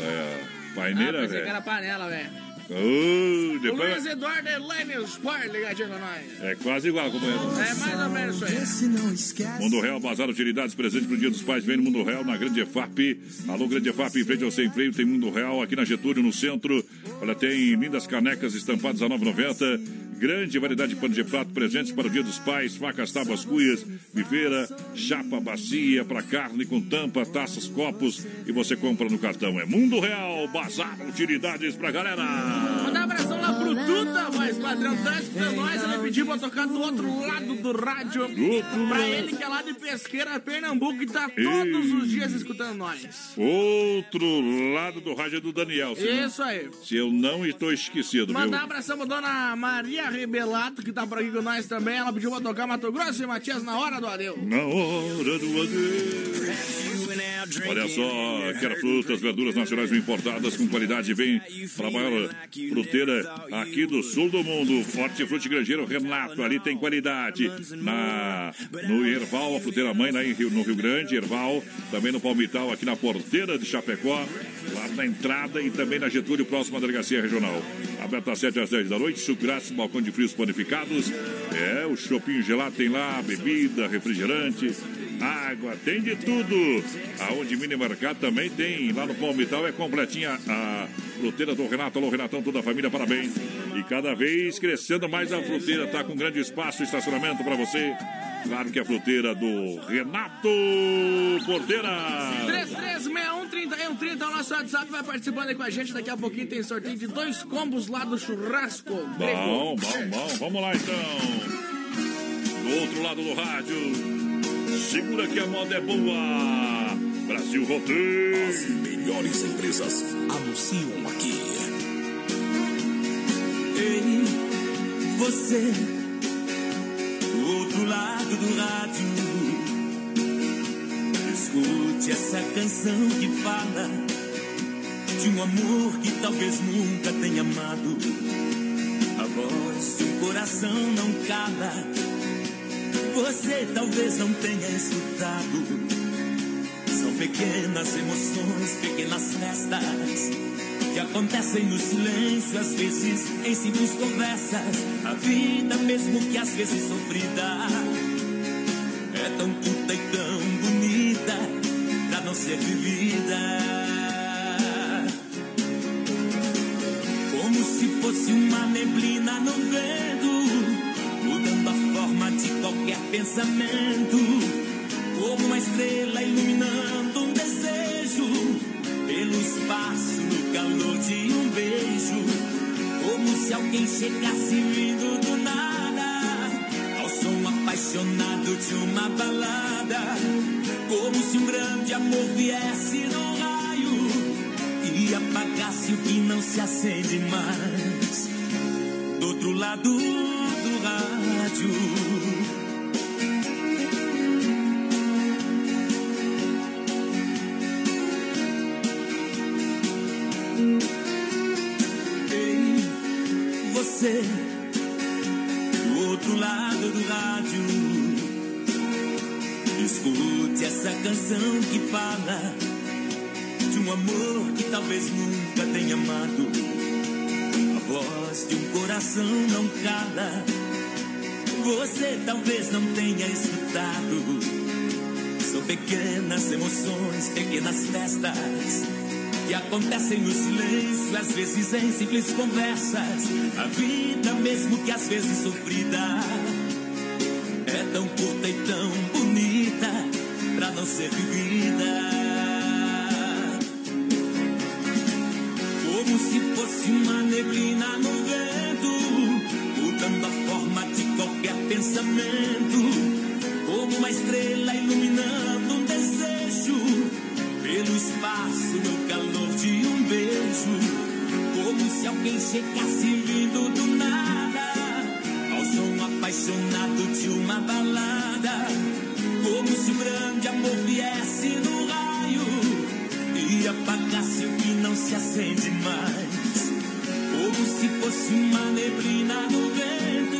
Speaker 4: ah,
Speaker 2: paineira,
Speaker 4: pensei que
Speaker 2: velho.
Speaker 4: era panela, velho. O
Speaker 2: depois...
Speaker 4: Luiz Eduardo Elaine Sport ligadinho com nós.
Speaker 2: É quase igual, companheiro.
Speaker 4: É mais ou menos isso aí.
Speaker 2: Mundo Real, Bazar Utilidades, presente pro Dia dos Pais, vem no Mundo Real, na Grande EFAP. Alô, Grande EFAP, em frente ao Sem Freio, tem Mundo Real aqui na Getúlio, no centro. Olha, tem lindas canecas estampadas a 9,90. Grande variedade de pano de prato, presentes para o Dia dos Pais, facas, tábuas, cuias, bifeira, chapa, bacia para carne com tampa, taças, copos. E você compra no cartão. É Mundo Real, Bazar Utilidades pra galera.
Speaker 4: Mandar um abração pro Duda, mas padrão, tá escutando nós. Ele pediu pra tocar do outro lado do rádio. pra
Speaker 2: lado.
Speaker 4: ele que é lá de Pesqueira, Pernambuco, e tá todos os dias escutando nós.
Speaker 2: Outro lado do rádio é do Daniel. Se não-
Speaker 4: Isso aí.
Speaker 2: Se eu não estou esquecido,
Speaker 4: Mandar um
Speaker 2: viu?
Speaker 4: abração pra dona Maria Rebelato, que tá por aqui com nós também. Ela pediu pra tocar Mato Grosso e Matias na hora do adeus.
Speaker 2: Na hora do adeus. Olha só, quero frutas, verduras nacionais bem importadas com qualidade. Vem para a maior fruteira aqui do sul do mundo. Forte Frute Grangeiro Renato, ali tem qualidade. Na, no Erval, a fruteira mãe, lá em Rio, no Rio Grande, Erval. Também no Palmital, aqui na porteira de Chapecó. Lá na entrada e também na Getúlio, próxima delegacia regional. Aberta às 7 às 10 da noite. Grátis, balcão de frios panificados. É, o chopinho gelado tem lá, bebida, refrigerante. Água, tem de tudo. Aonde mini mercado também tem. Lá no Palmital é completinha a fruteira do Renato. Alô, Renatão, toda a família, parabéns. E cada vez crescendo mais a fruteira, tá com grande espaço e estacionamento para você. Claro que é a fruteira do Renato Porteira.
Speaker 4: 3361 é o nosso WhatsApp vai participando aí com a gente. Daqui a pouquinho tem sorteio de dois combos lá do churrasco.
Speaker 2: Bom, bom, bom. Vamos lá então. Do outro lado do rádio, segura que a moda é boa. Brasil Rodeio.
Speaker 3: Melhores empresas anunciam aqui.
Speaker 23: Ei, você, do outro lado do rádio, escute essa canção que fala de um amor que talvez nunca tenha amado. A voz de um coração não cala. Você talvez não tenha escutado. Pequenas emoções, pequenas festas que acontecem no silêncio, às vezes em simples conversas. A vida, mesmo que às vezes sofrida, é tão curta e tão bonita pra não ser vivida. Como se fosse uma neblina no vento, mudando a forma de qualquer pensamento. Como uma estrela iluminando um desejo pelo espaço no calor de um beijo. Como se alguém chegasse vindo do nada ao som apaixonado de uma balada. Como se um grande amor viesse no raio e apagasse o que não se acende mais. Do outro lado do rádio. Talvez nunca tenha amado. A voz de um coração não cala. Você talvez não tenha escutado. São pequenas emoções, pequenas festas que acontecem no silêncio, às vezes em simples conversas. A vida, mesmo que às vezes sofrida, é tão curta e tão bonita pra não ser vivida. Como se fosse uma neblina no vento, mudando a forma de qualquer pensamento. Como uma estrela iluminando um desejo pelo espaço no calor de um beijo. Como se alguém chegasse vindo do nada ao som apaixonado de uma balada. Como se um grande amor viesse não se acende mais. Como se fosse uma neblina no vento,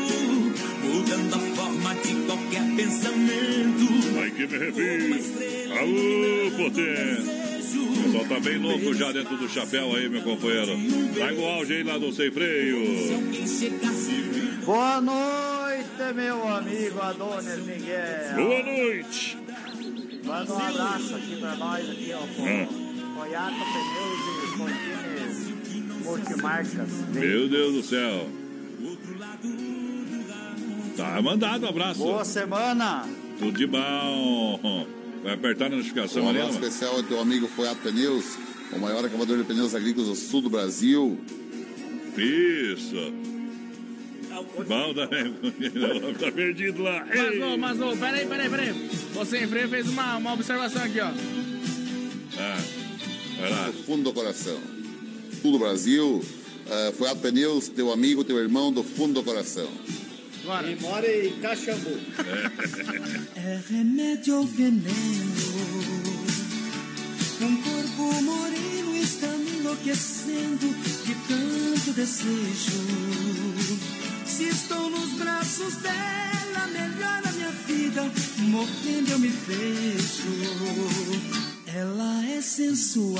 Speaker 23: mudando a forma de qualquer pensamento.
Speaker 2: Vai que me refiro. Alô, potência. O pessoal tá bem louco já dentro do chapéu aí, meu companheiro. Tá igual auge aí lá do Sem Freio.
Speaker 24: Boa noite, meu amigo Adonis Miguel.
Speaker 2: Boa noite.
Speaker 24: Manda um abraço aqui pra nós, aqui, ó. Toyota Pneus e Contines Multimarcas.
Speaker 2: Meu Deus do céu. Tá mandado um abraço.
Speaker 24: Boa semana.
Speaker 2: Tudo de bom. Vai apertar na notificação
Speaker 25: Um
Speaker 2: ali, mano.
Speaker 25: especial ao teu amigo Foiato Pneus, o maior acabador de pneus agrícolas do sul do Brasil.
Speaker 2: Isso. Bom também. <laughs> tá perdido lá.
Speaker 4: Mas, ô, mas, ô, peraí, peraí, peraí. Você em freio fez uma, uma observação aqui, ó.
Speaker 2: Ah,
Speaker 25: Do fundo do coração. Sul do Brasil. Uh, Foiato Pneus, teu amigo, teu irmão, do fundo do coração.
Speaker 4: Agora.
Speaker 24: E mora em Caxambu. <laughs>
Speaker 23: É remédio ou veneno? Um corpo moreno está me enlouquecendo de tanto desejo. Se estou nos braços dela, melhora minha vida. Morrendo eu me vejo. Ela é sensual,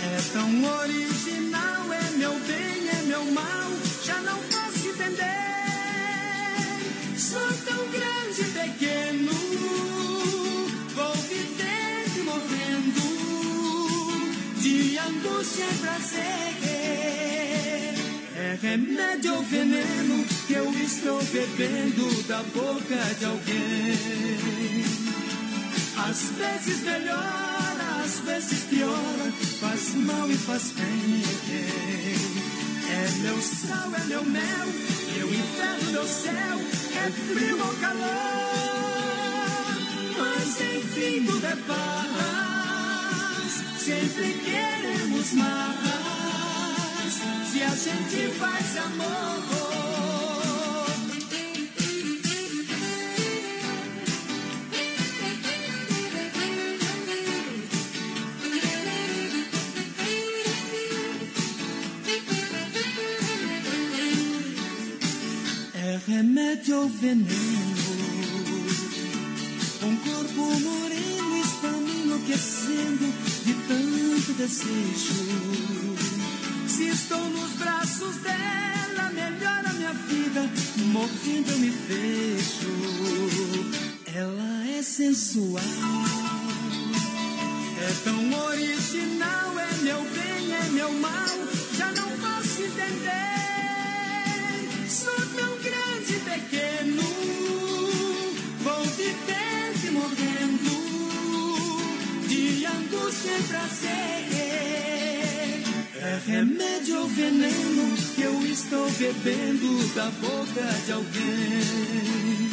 Speaker 23: é tão original. É meu bem, é meu mal. Já não posso entender. Sou tão grande e pequeno. Vou vivendo e morrendo. De angústia e prazer.
Speaker 7: É remédio ou veneno que eu estou bebendo da boca de alguém. Às vezes melhora, às vezes piora, faz mal e faz bem. É meu sal, é meu mel, meu inferno, meu céu, é frio ou calor. Mas enfim tudo é paz, sempre queremos mais. Se a gente faz amor. Remédio ou veneno. Um corpo moreno está me enlouquecendo De tanto desejo. Se estou nos braços dela Melhora minha vida. Morrendo eu me vejo. Ela é sensual. É tão original É meu bem, é meu mal. Já não posso entender. Sou tão e prazer. É remédio ou veneno que eu estou bebendo da boca de alguém.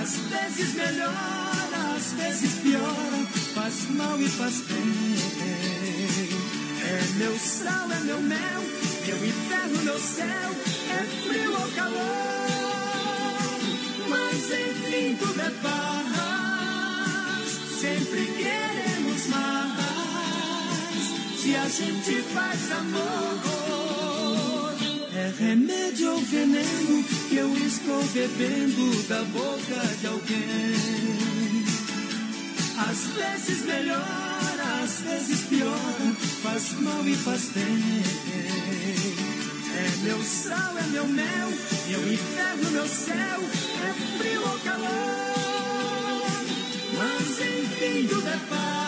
Speaker 7: Às vezes melhora, às vezes piora, faz mal e faz bem. É meu sal, é meu mel, meu inferno, meu céu, é frio ou calor. Mas enfim tudo é paz, sempre mais. Se a gente faz amor, é remédio ou veneno que eu estou bebendo da boca de alguém. Às vezes melhora, às vezes piora, faz mal e faz bem. É meu sal, é meu mel, meu inferno, meu céu, é frio ou calor. Mas enfim tudo é paz,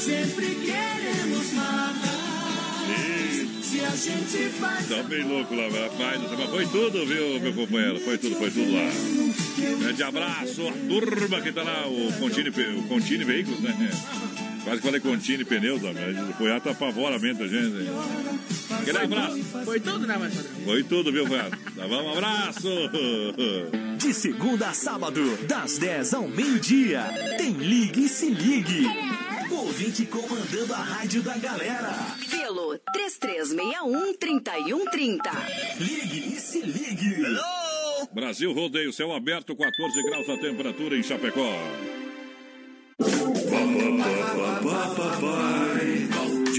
Speaker 7: sempre queremos mais. Se a gente faz
Speaker 2: Tá bem louco lá, rapaz. Mas foi tudo, viu, meu companheiro? Foi tudo, foi tudo lá. Grande abraço, a turma que tá lá, o Contine, Pe- o Contine Veículos, né? Quase que falei Contine Pneus, mas foi ato apavoramento a gente. Aquele abraço.
Speaker 4: Foi tudo, né, mais padrão?
Speaker 2: Foi tudo, viu, velho? Tá bom, um abraço.
Speaker 12: De segunda a sábado, das 10 ao meio-dia, tem Ligue e Se Ligue. Ouvinte comandando a rádio da galera.
Speaker 26: Pelo 3361-3130.
Speaker 12: Ligue e Se Ligue.
Speaker 2: Brasil Rodeio, céu aberto, 14 graus a temperatura em Chapecó.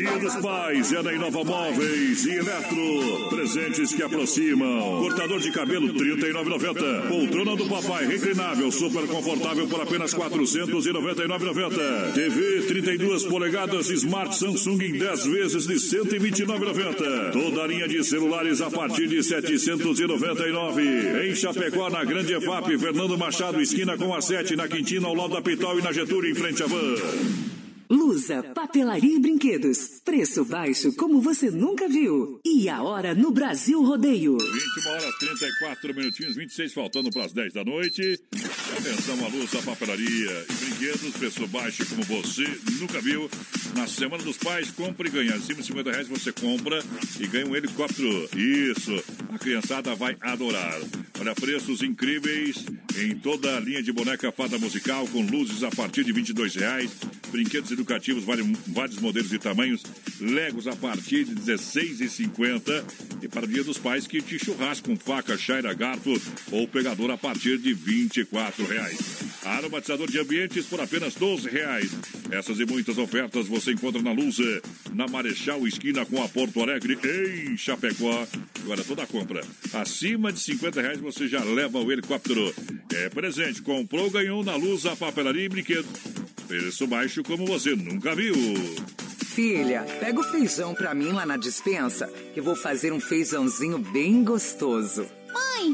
Speaker 27: Dia dos Pais é na Inova Móveis e Eletro. Presentes que aproximam. Cortador de cabelo R$ 39,90. Poltrona do papai reclinável, super confortável por apenas R$ 499,90. TV 32 polegadas Smart Samsung em 10 vezes de R$ 129,90. Toda a linha de celulares a partir de R$ 799. Em Chapecó, na Grande EFAP, Fernando Machado, esquina com a 7, na Quintina, ao lado da Pitol e na Getúlio, em frente à van.
Speaker 26: Lusa, papelaria e brinquedos. Preço baixo como você nunca viu. E a hora no Brasil Rodeio.
Speaker 2: 21 horas 34 minutinhos, 26 faltando para as 10 da noite. Atenção, a luz, a papelaria e brinquedos, preço baixo como você nunca viu. Na Semana dos Pais, compre e ganha. Acima de 50 reais você compra e ganha um helicóptero. Isso, a criançada vai adorar. Olha, preços incríveis em toda a linha de boneca fada musical, com luzes a partir de 22 reais. Brinquedos educativos, vários, modelos e tamanhos. Legos a partir de 16,50. E para o Dia dos Pais, kit churrasco com faca, chaira, garfo ou pegador a partir de 24 reais. Aromatizador de ambientes por apenas 12 reais. Essas e muitas ofertas você encontra na Luza, na Marechal Esquina com a Porto Alegre, em Chapecó. Agora toda a compra acima de 50 reais você já leva o helicóptero. É presente, comprou, ganhou na Luza, papelaria e brinquedo. Preço baixo como você nunca viu.
Speaker 10: Filha, pega o feijão pra mim lá na dispensa, que vou fazer um feijãozinho bem gostoso.
Speaker 11: Mãe,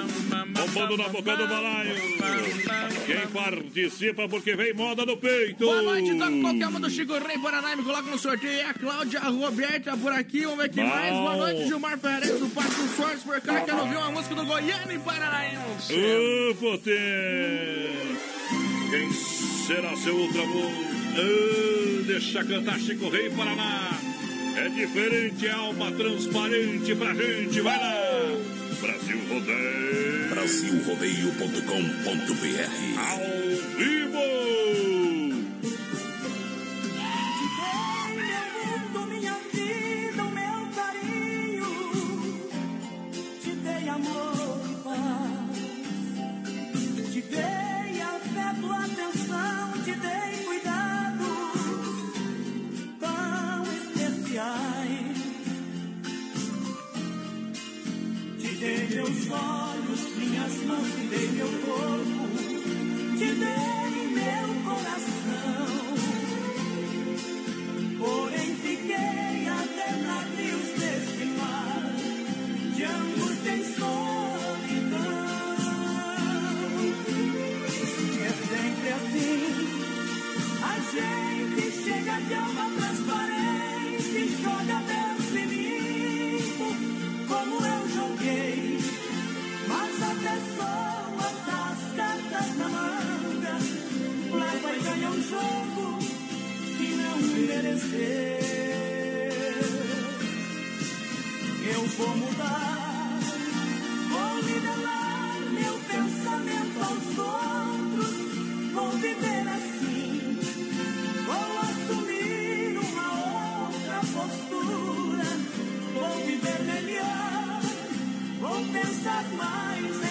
Speaker 2: Bombando na boca do balaio. Quem participa porque vem moda no peito.
Speaker 4: Boa noite, toca qualquer uma do Chico Rei Paraná. Me coloca no sorteio. É a Cláudia Roberta por aqui. Vamos ver quem
Speaker 2: Bom.
Speaker 4: mais. Boa noite, Gilmar Ferreira do Parque dos Sortes por cá. Quero ouvir uma música do Goiânia em Paranaense.
Speaker 2: Ô, potência! Quem será seu outro amor? Ô, deixa cantar Chico Rei Paraná. É diferente, é alma transparente pra gente. Vai lá! Brasil Rodeio.
Speaker 3: Brasilrodeio.com.br
Speaker 2: Ao vivo!
Speaker 7: Meus olhos, minhas mãos. Te dei meu corpo. Te dei meu coração. Porém fiquei até navios deste mar De angústia e solidão É sempre assim A gente chega de alma transparente que não mereceu. Eu vou mudar, vou nivelar meu pensamento aos outros, vou viver assim, vou assumir uma outra postura, vou viver melhor, vou pensar mais em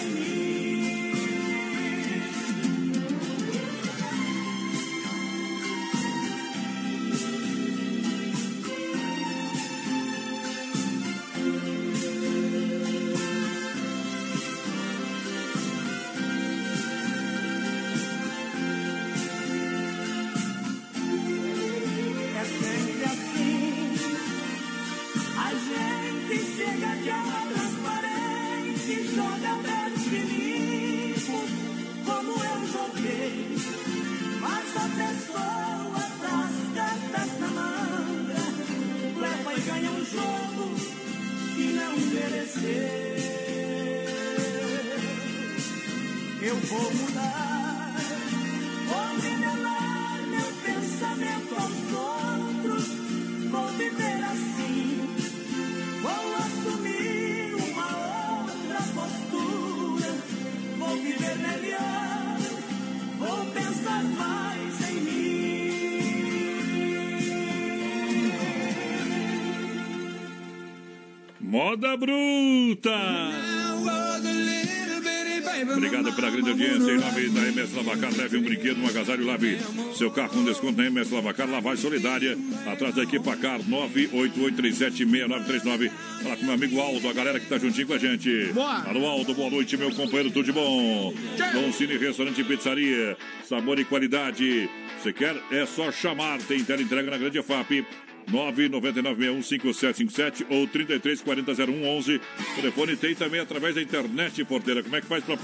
Speaker 2: Moda Bruta! Obrigado pela grande audiência. Em nome da MS Lavacar, leve um brinquedo, um agasalho, lave seu carro com desconto na MS Lavacar, lavagem solidária. Atrás da equipe Pacar, 988376939. Fala com meu amigo Aldo, a galera que tá juntinho com a gente.
Speaker 4: Boa.
Speaker 2: Alô, Aldo, boa noite, meu companheiro, tudo de bom? Bom Cine Restaurante e Pizzaria, sabor e qualidade. Você quer? É só chamar. Tem tela entrega na Grande FAP. 999615757 ou 33400111. O telefone tem também através da internet, porteira. Como é que faz para.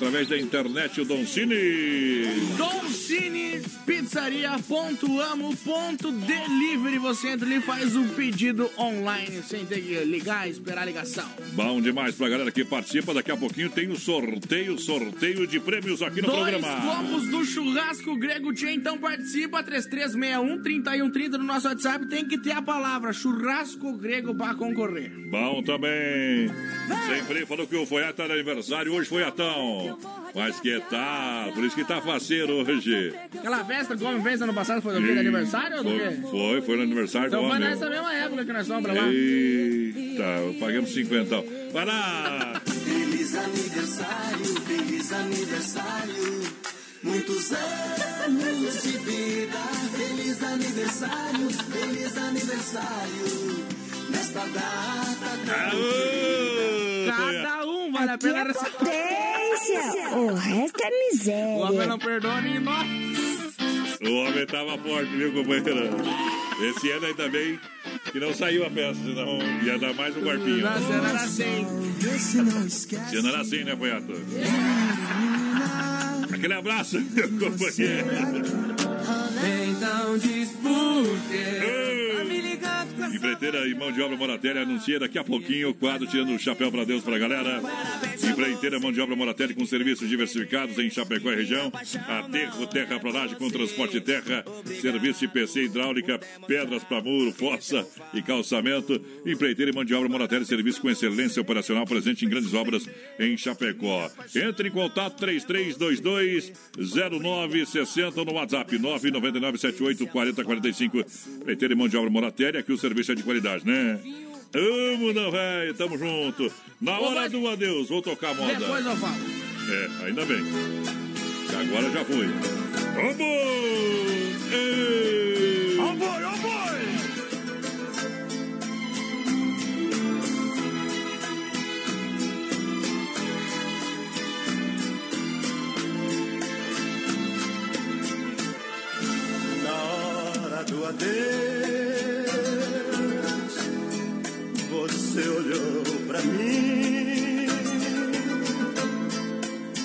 Speaker 2: Através da internet o Don Cine?
Speaker 4: Doncini Pizzaria.amo.delivery. Você entra ali e faz o pedido online sem ter que ligar e esperar a ligação.
Speaker 2: Bom demais pra galera que participa. Daqui a pouquinho tem o sorteio, sorteio de prêmios aqui no
Speaker 4: Dois
Speaker 2: programa.
Speaker 4: combos do churrasco grego Tchê, então participa 3361-3130 no nosso WhatsApp. Tem que ter a palavra churrasco grego para concorrer.
Speaker 2: Bom também. Sempre falou que o tá de aniversário. Hoje foi Mas que tal? Por isso que tá faceiro hoje.
Speaker 4: Aquela festa que o homem fez ano passado foi do quê? De aniversário ou do quê?
Speaker 2: Foi, foi, foi no aniversário
Speaker 4: Então
Speaker 2: do
Speaker 4: foi
Speaker 2: homem.
Speaker 4: nessa mesma época que nós somos pra lá.
Speaker 2: Eita, pagamos 50. Vai lá!
Speaker 7: Feliz aniversário, feliz aniversário. Muitos anos de vida, feliz aniversário, feliz aniversário. Nesta data tão
Speaker 4: Cada um vale a pena
Speaker 11: Aqui é potência. O resto é miséria.
Speaker 4: O homem não perdoa nem nós.
Speaker 2: O homem tava forte, viu, companheiro? Esse ano ainda bem que não saiu a festa, senão ia dar mais um corpinho.
Speaker 4: Nossa, era assim.
Speaker 2: Se não era assim, né, Poiato? Aquele abraço, meu <laughs> companheiro.
Speaker 7: Então diz por? Tá
Speaker 2: Empreiteira e mão de obra Moratelli anuncia daqui a pouquinho o quadro Tirando o Chapéu para Deus para a galera. Empreiteira mão de obra Moratelli com serviços diversificados em Chapecó e região. Aterro, terra planagem com transporte de terra, serviço de PC hidráulica, pedras para muro, fossa e calçamento. Empreiteira e mão de obra Moratelli, serviço com excelência operacional presente em grandes obras em Chapecó. Entre em contato 3322 0960 no WhatsApp 999 78 40 45. Empreiteira e mão de obra Moratelli, aqui o serviço é de qualidade, né? Tamo, não, velho, tamo junto. Na hora do adeus, vou tocar a moda.
Speaker 4: Depois eu falo.
Speaker 2: É, ainda bem. Agora já foi. Vamos! Ei!
Speaker 6: Hora do adeus, você olhou pra mim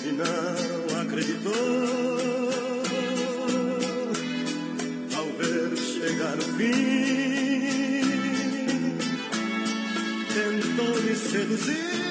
Speaker 6: e não acreditou ao ver chegar o fim. Tentou me seduzir,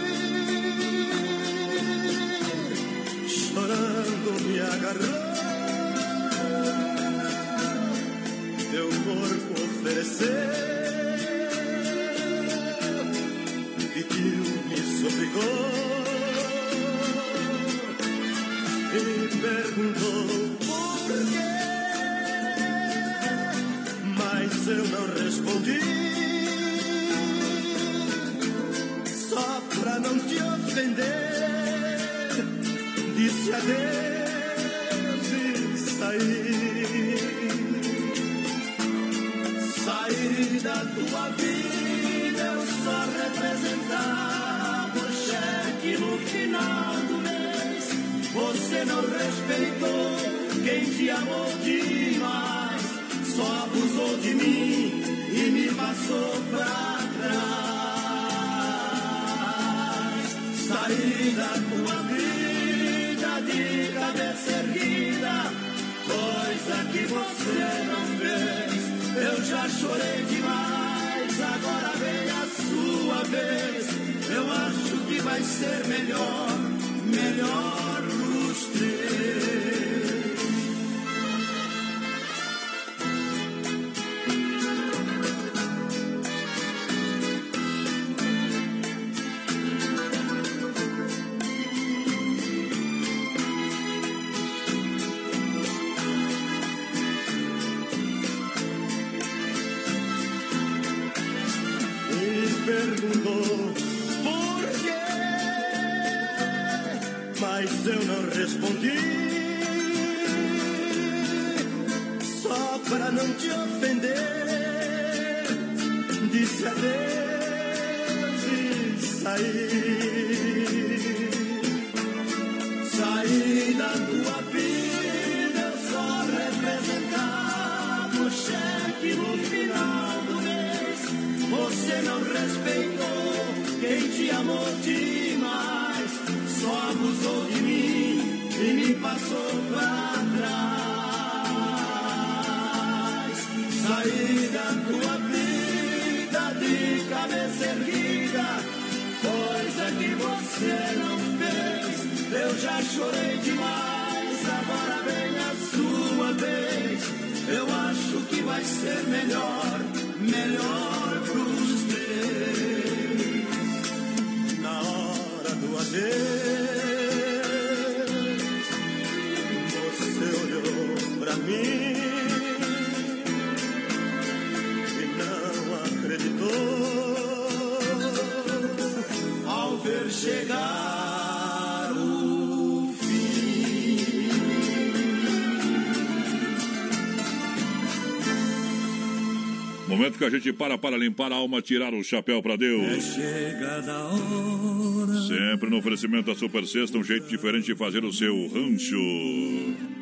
Speaker 6: a
Speaker 2: gente para para limpar a alma, tirar o chapéu para Deus.
Speaker 8: É chegada a hora.
Speaker 2: Sempre no oferecimento da Super Sexta, um jeito diferente de fazer o seu rancho.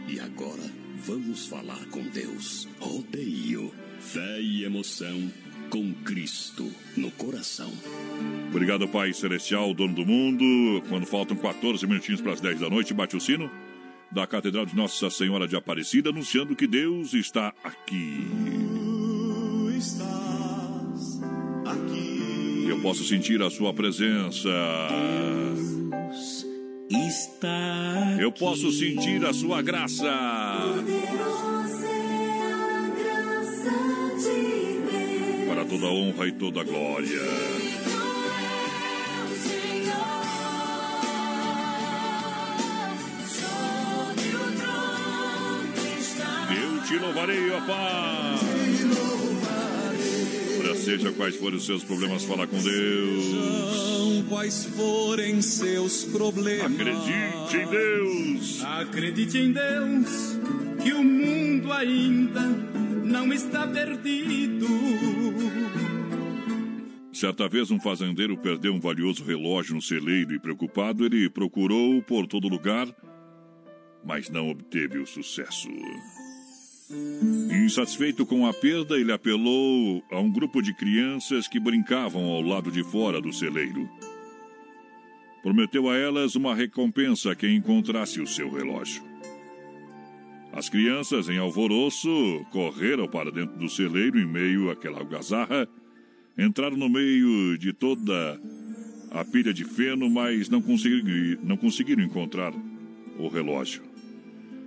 Speaker 20: E agora, vamos falar com Deus. Rodeio, fé e emoção com Cristo no coração.
Speaker 2: Obrigado, Pai Celestial, dono do mundo. Quando faltam 14 minutinhos para as 10 da noite, bate o sino da Catedral de Nossa Senhora de Aparecida, anunciando que Deus está aqui. Eu posso sentir a Sua presença.
Speaker 8: Está
Speaker 2: Eu posso sentir a Sua graça. Para toda honra e toda glória. Eu te louvarei, ó Pai. Seja quais forem os seus problemas, fala com Deus.
Speaker 8: São quais forem seus problemas.
Speaker 2: Acredite em Deus.
Speaker 8: Acredite em Deus que o mundo ainda não está perdido.
Speaker 2: Certa vez, um fazendeiro perdeu um valioso relógio no celeiro e, preocupado, ele procurou por todo lugar, mas não obteve o sucesso. Insatisfeito com a perda, ele apelou a um grupo de crianças que brincavam ao lado de fora do celeiro. Prometeu a elas uma recompensa a quem encontrasse o seu relógio. As crianças, em alvoroço, correram para dentro do celeiro em meio àquela algazarra, entraram no meio de toda a pilha de feno, mas não conseguiram, não conseguiram encontrar o relógio.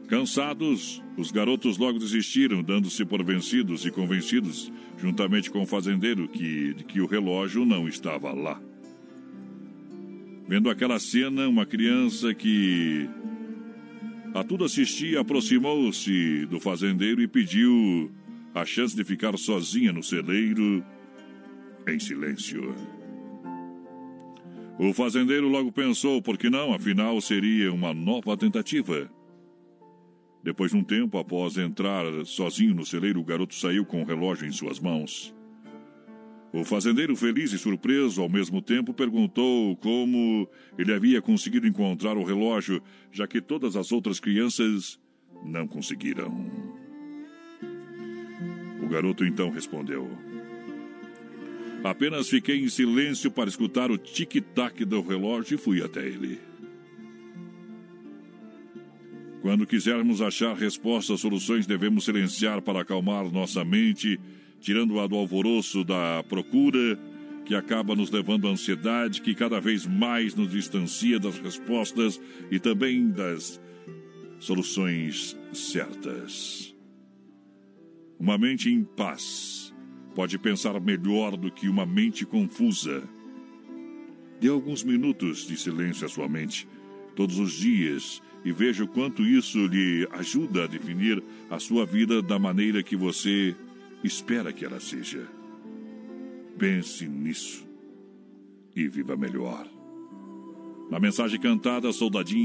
Speaker 2: Cansados, os garotos logo desistiram, dando-se por vencidos e convencidos, juntamente com o fazendeiro, que, que o relógio não estava lá. Vendo aquela cena, uma criança que a tudo assistia aproximou-se do fazendeiro e pediu a chance de ficar sozinha no celeiro, em silêncio. O fazendeiro logo pensou, por que não? Afinal, seria uma nova tentativa. Depois de um tempo, após entrar sozinho no celeiro, o garoto saiu com o relógio em suas mãos. O fazendeiro, feliz e surpreso ao mesmo tempo, perguntou como ele havia conseguido encontrar o relógio, já que todas as outras crianças não conseguiram. O garoto então respondeu: Apenas fiquei em silêncio para escutar o tic-tac do relógio e fui até ele. Quando quisermos achar respostas, soluções, devemos silenciar para acalmar nossa mente, tirando-a do alvoroço da procura, que acaba nos levando à ansiedade, que cada vez mais nos distancia das respostas e também das soluções certas. Uma mente em paz pode pensar melhor do que uma mente confusa. Dê alguns minutos de silêncio à sua mente, todos os dias, e veja o quanto isso lhe ajuda a definir a sua vida da maneira que você espera que ela seja. Pense nisso e viva melhor. Na mensagem cantada, Soldadinho.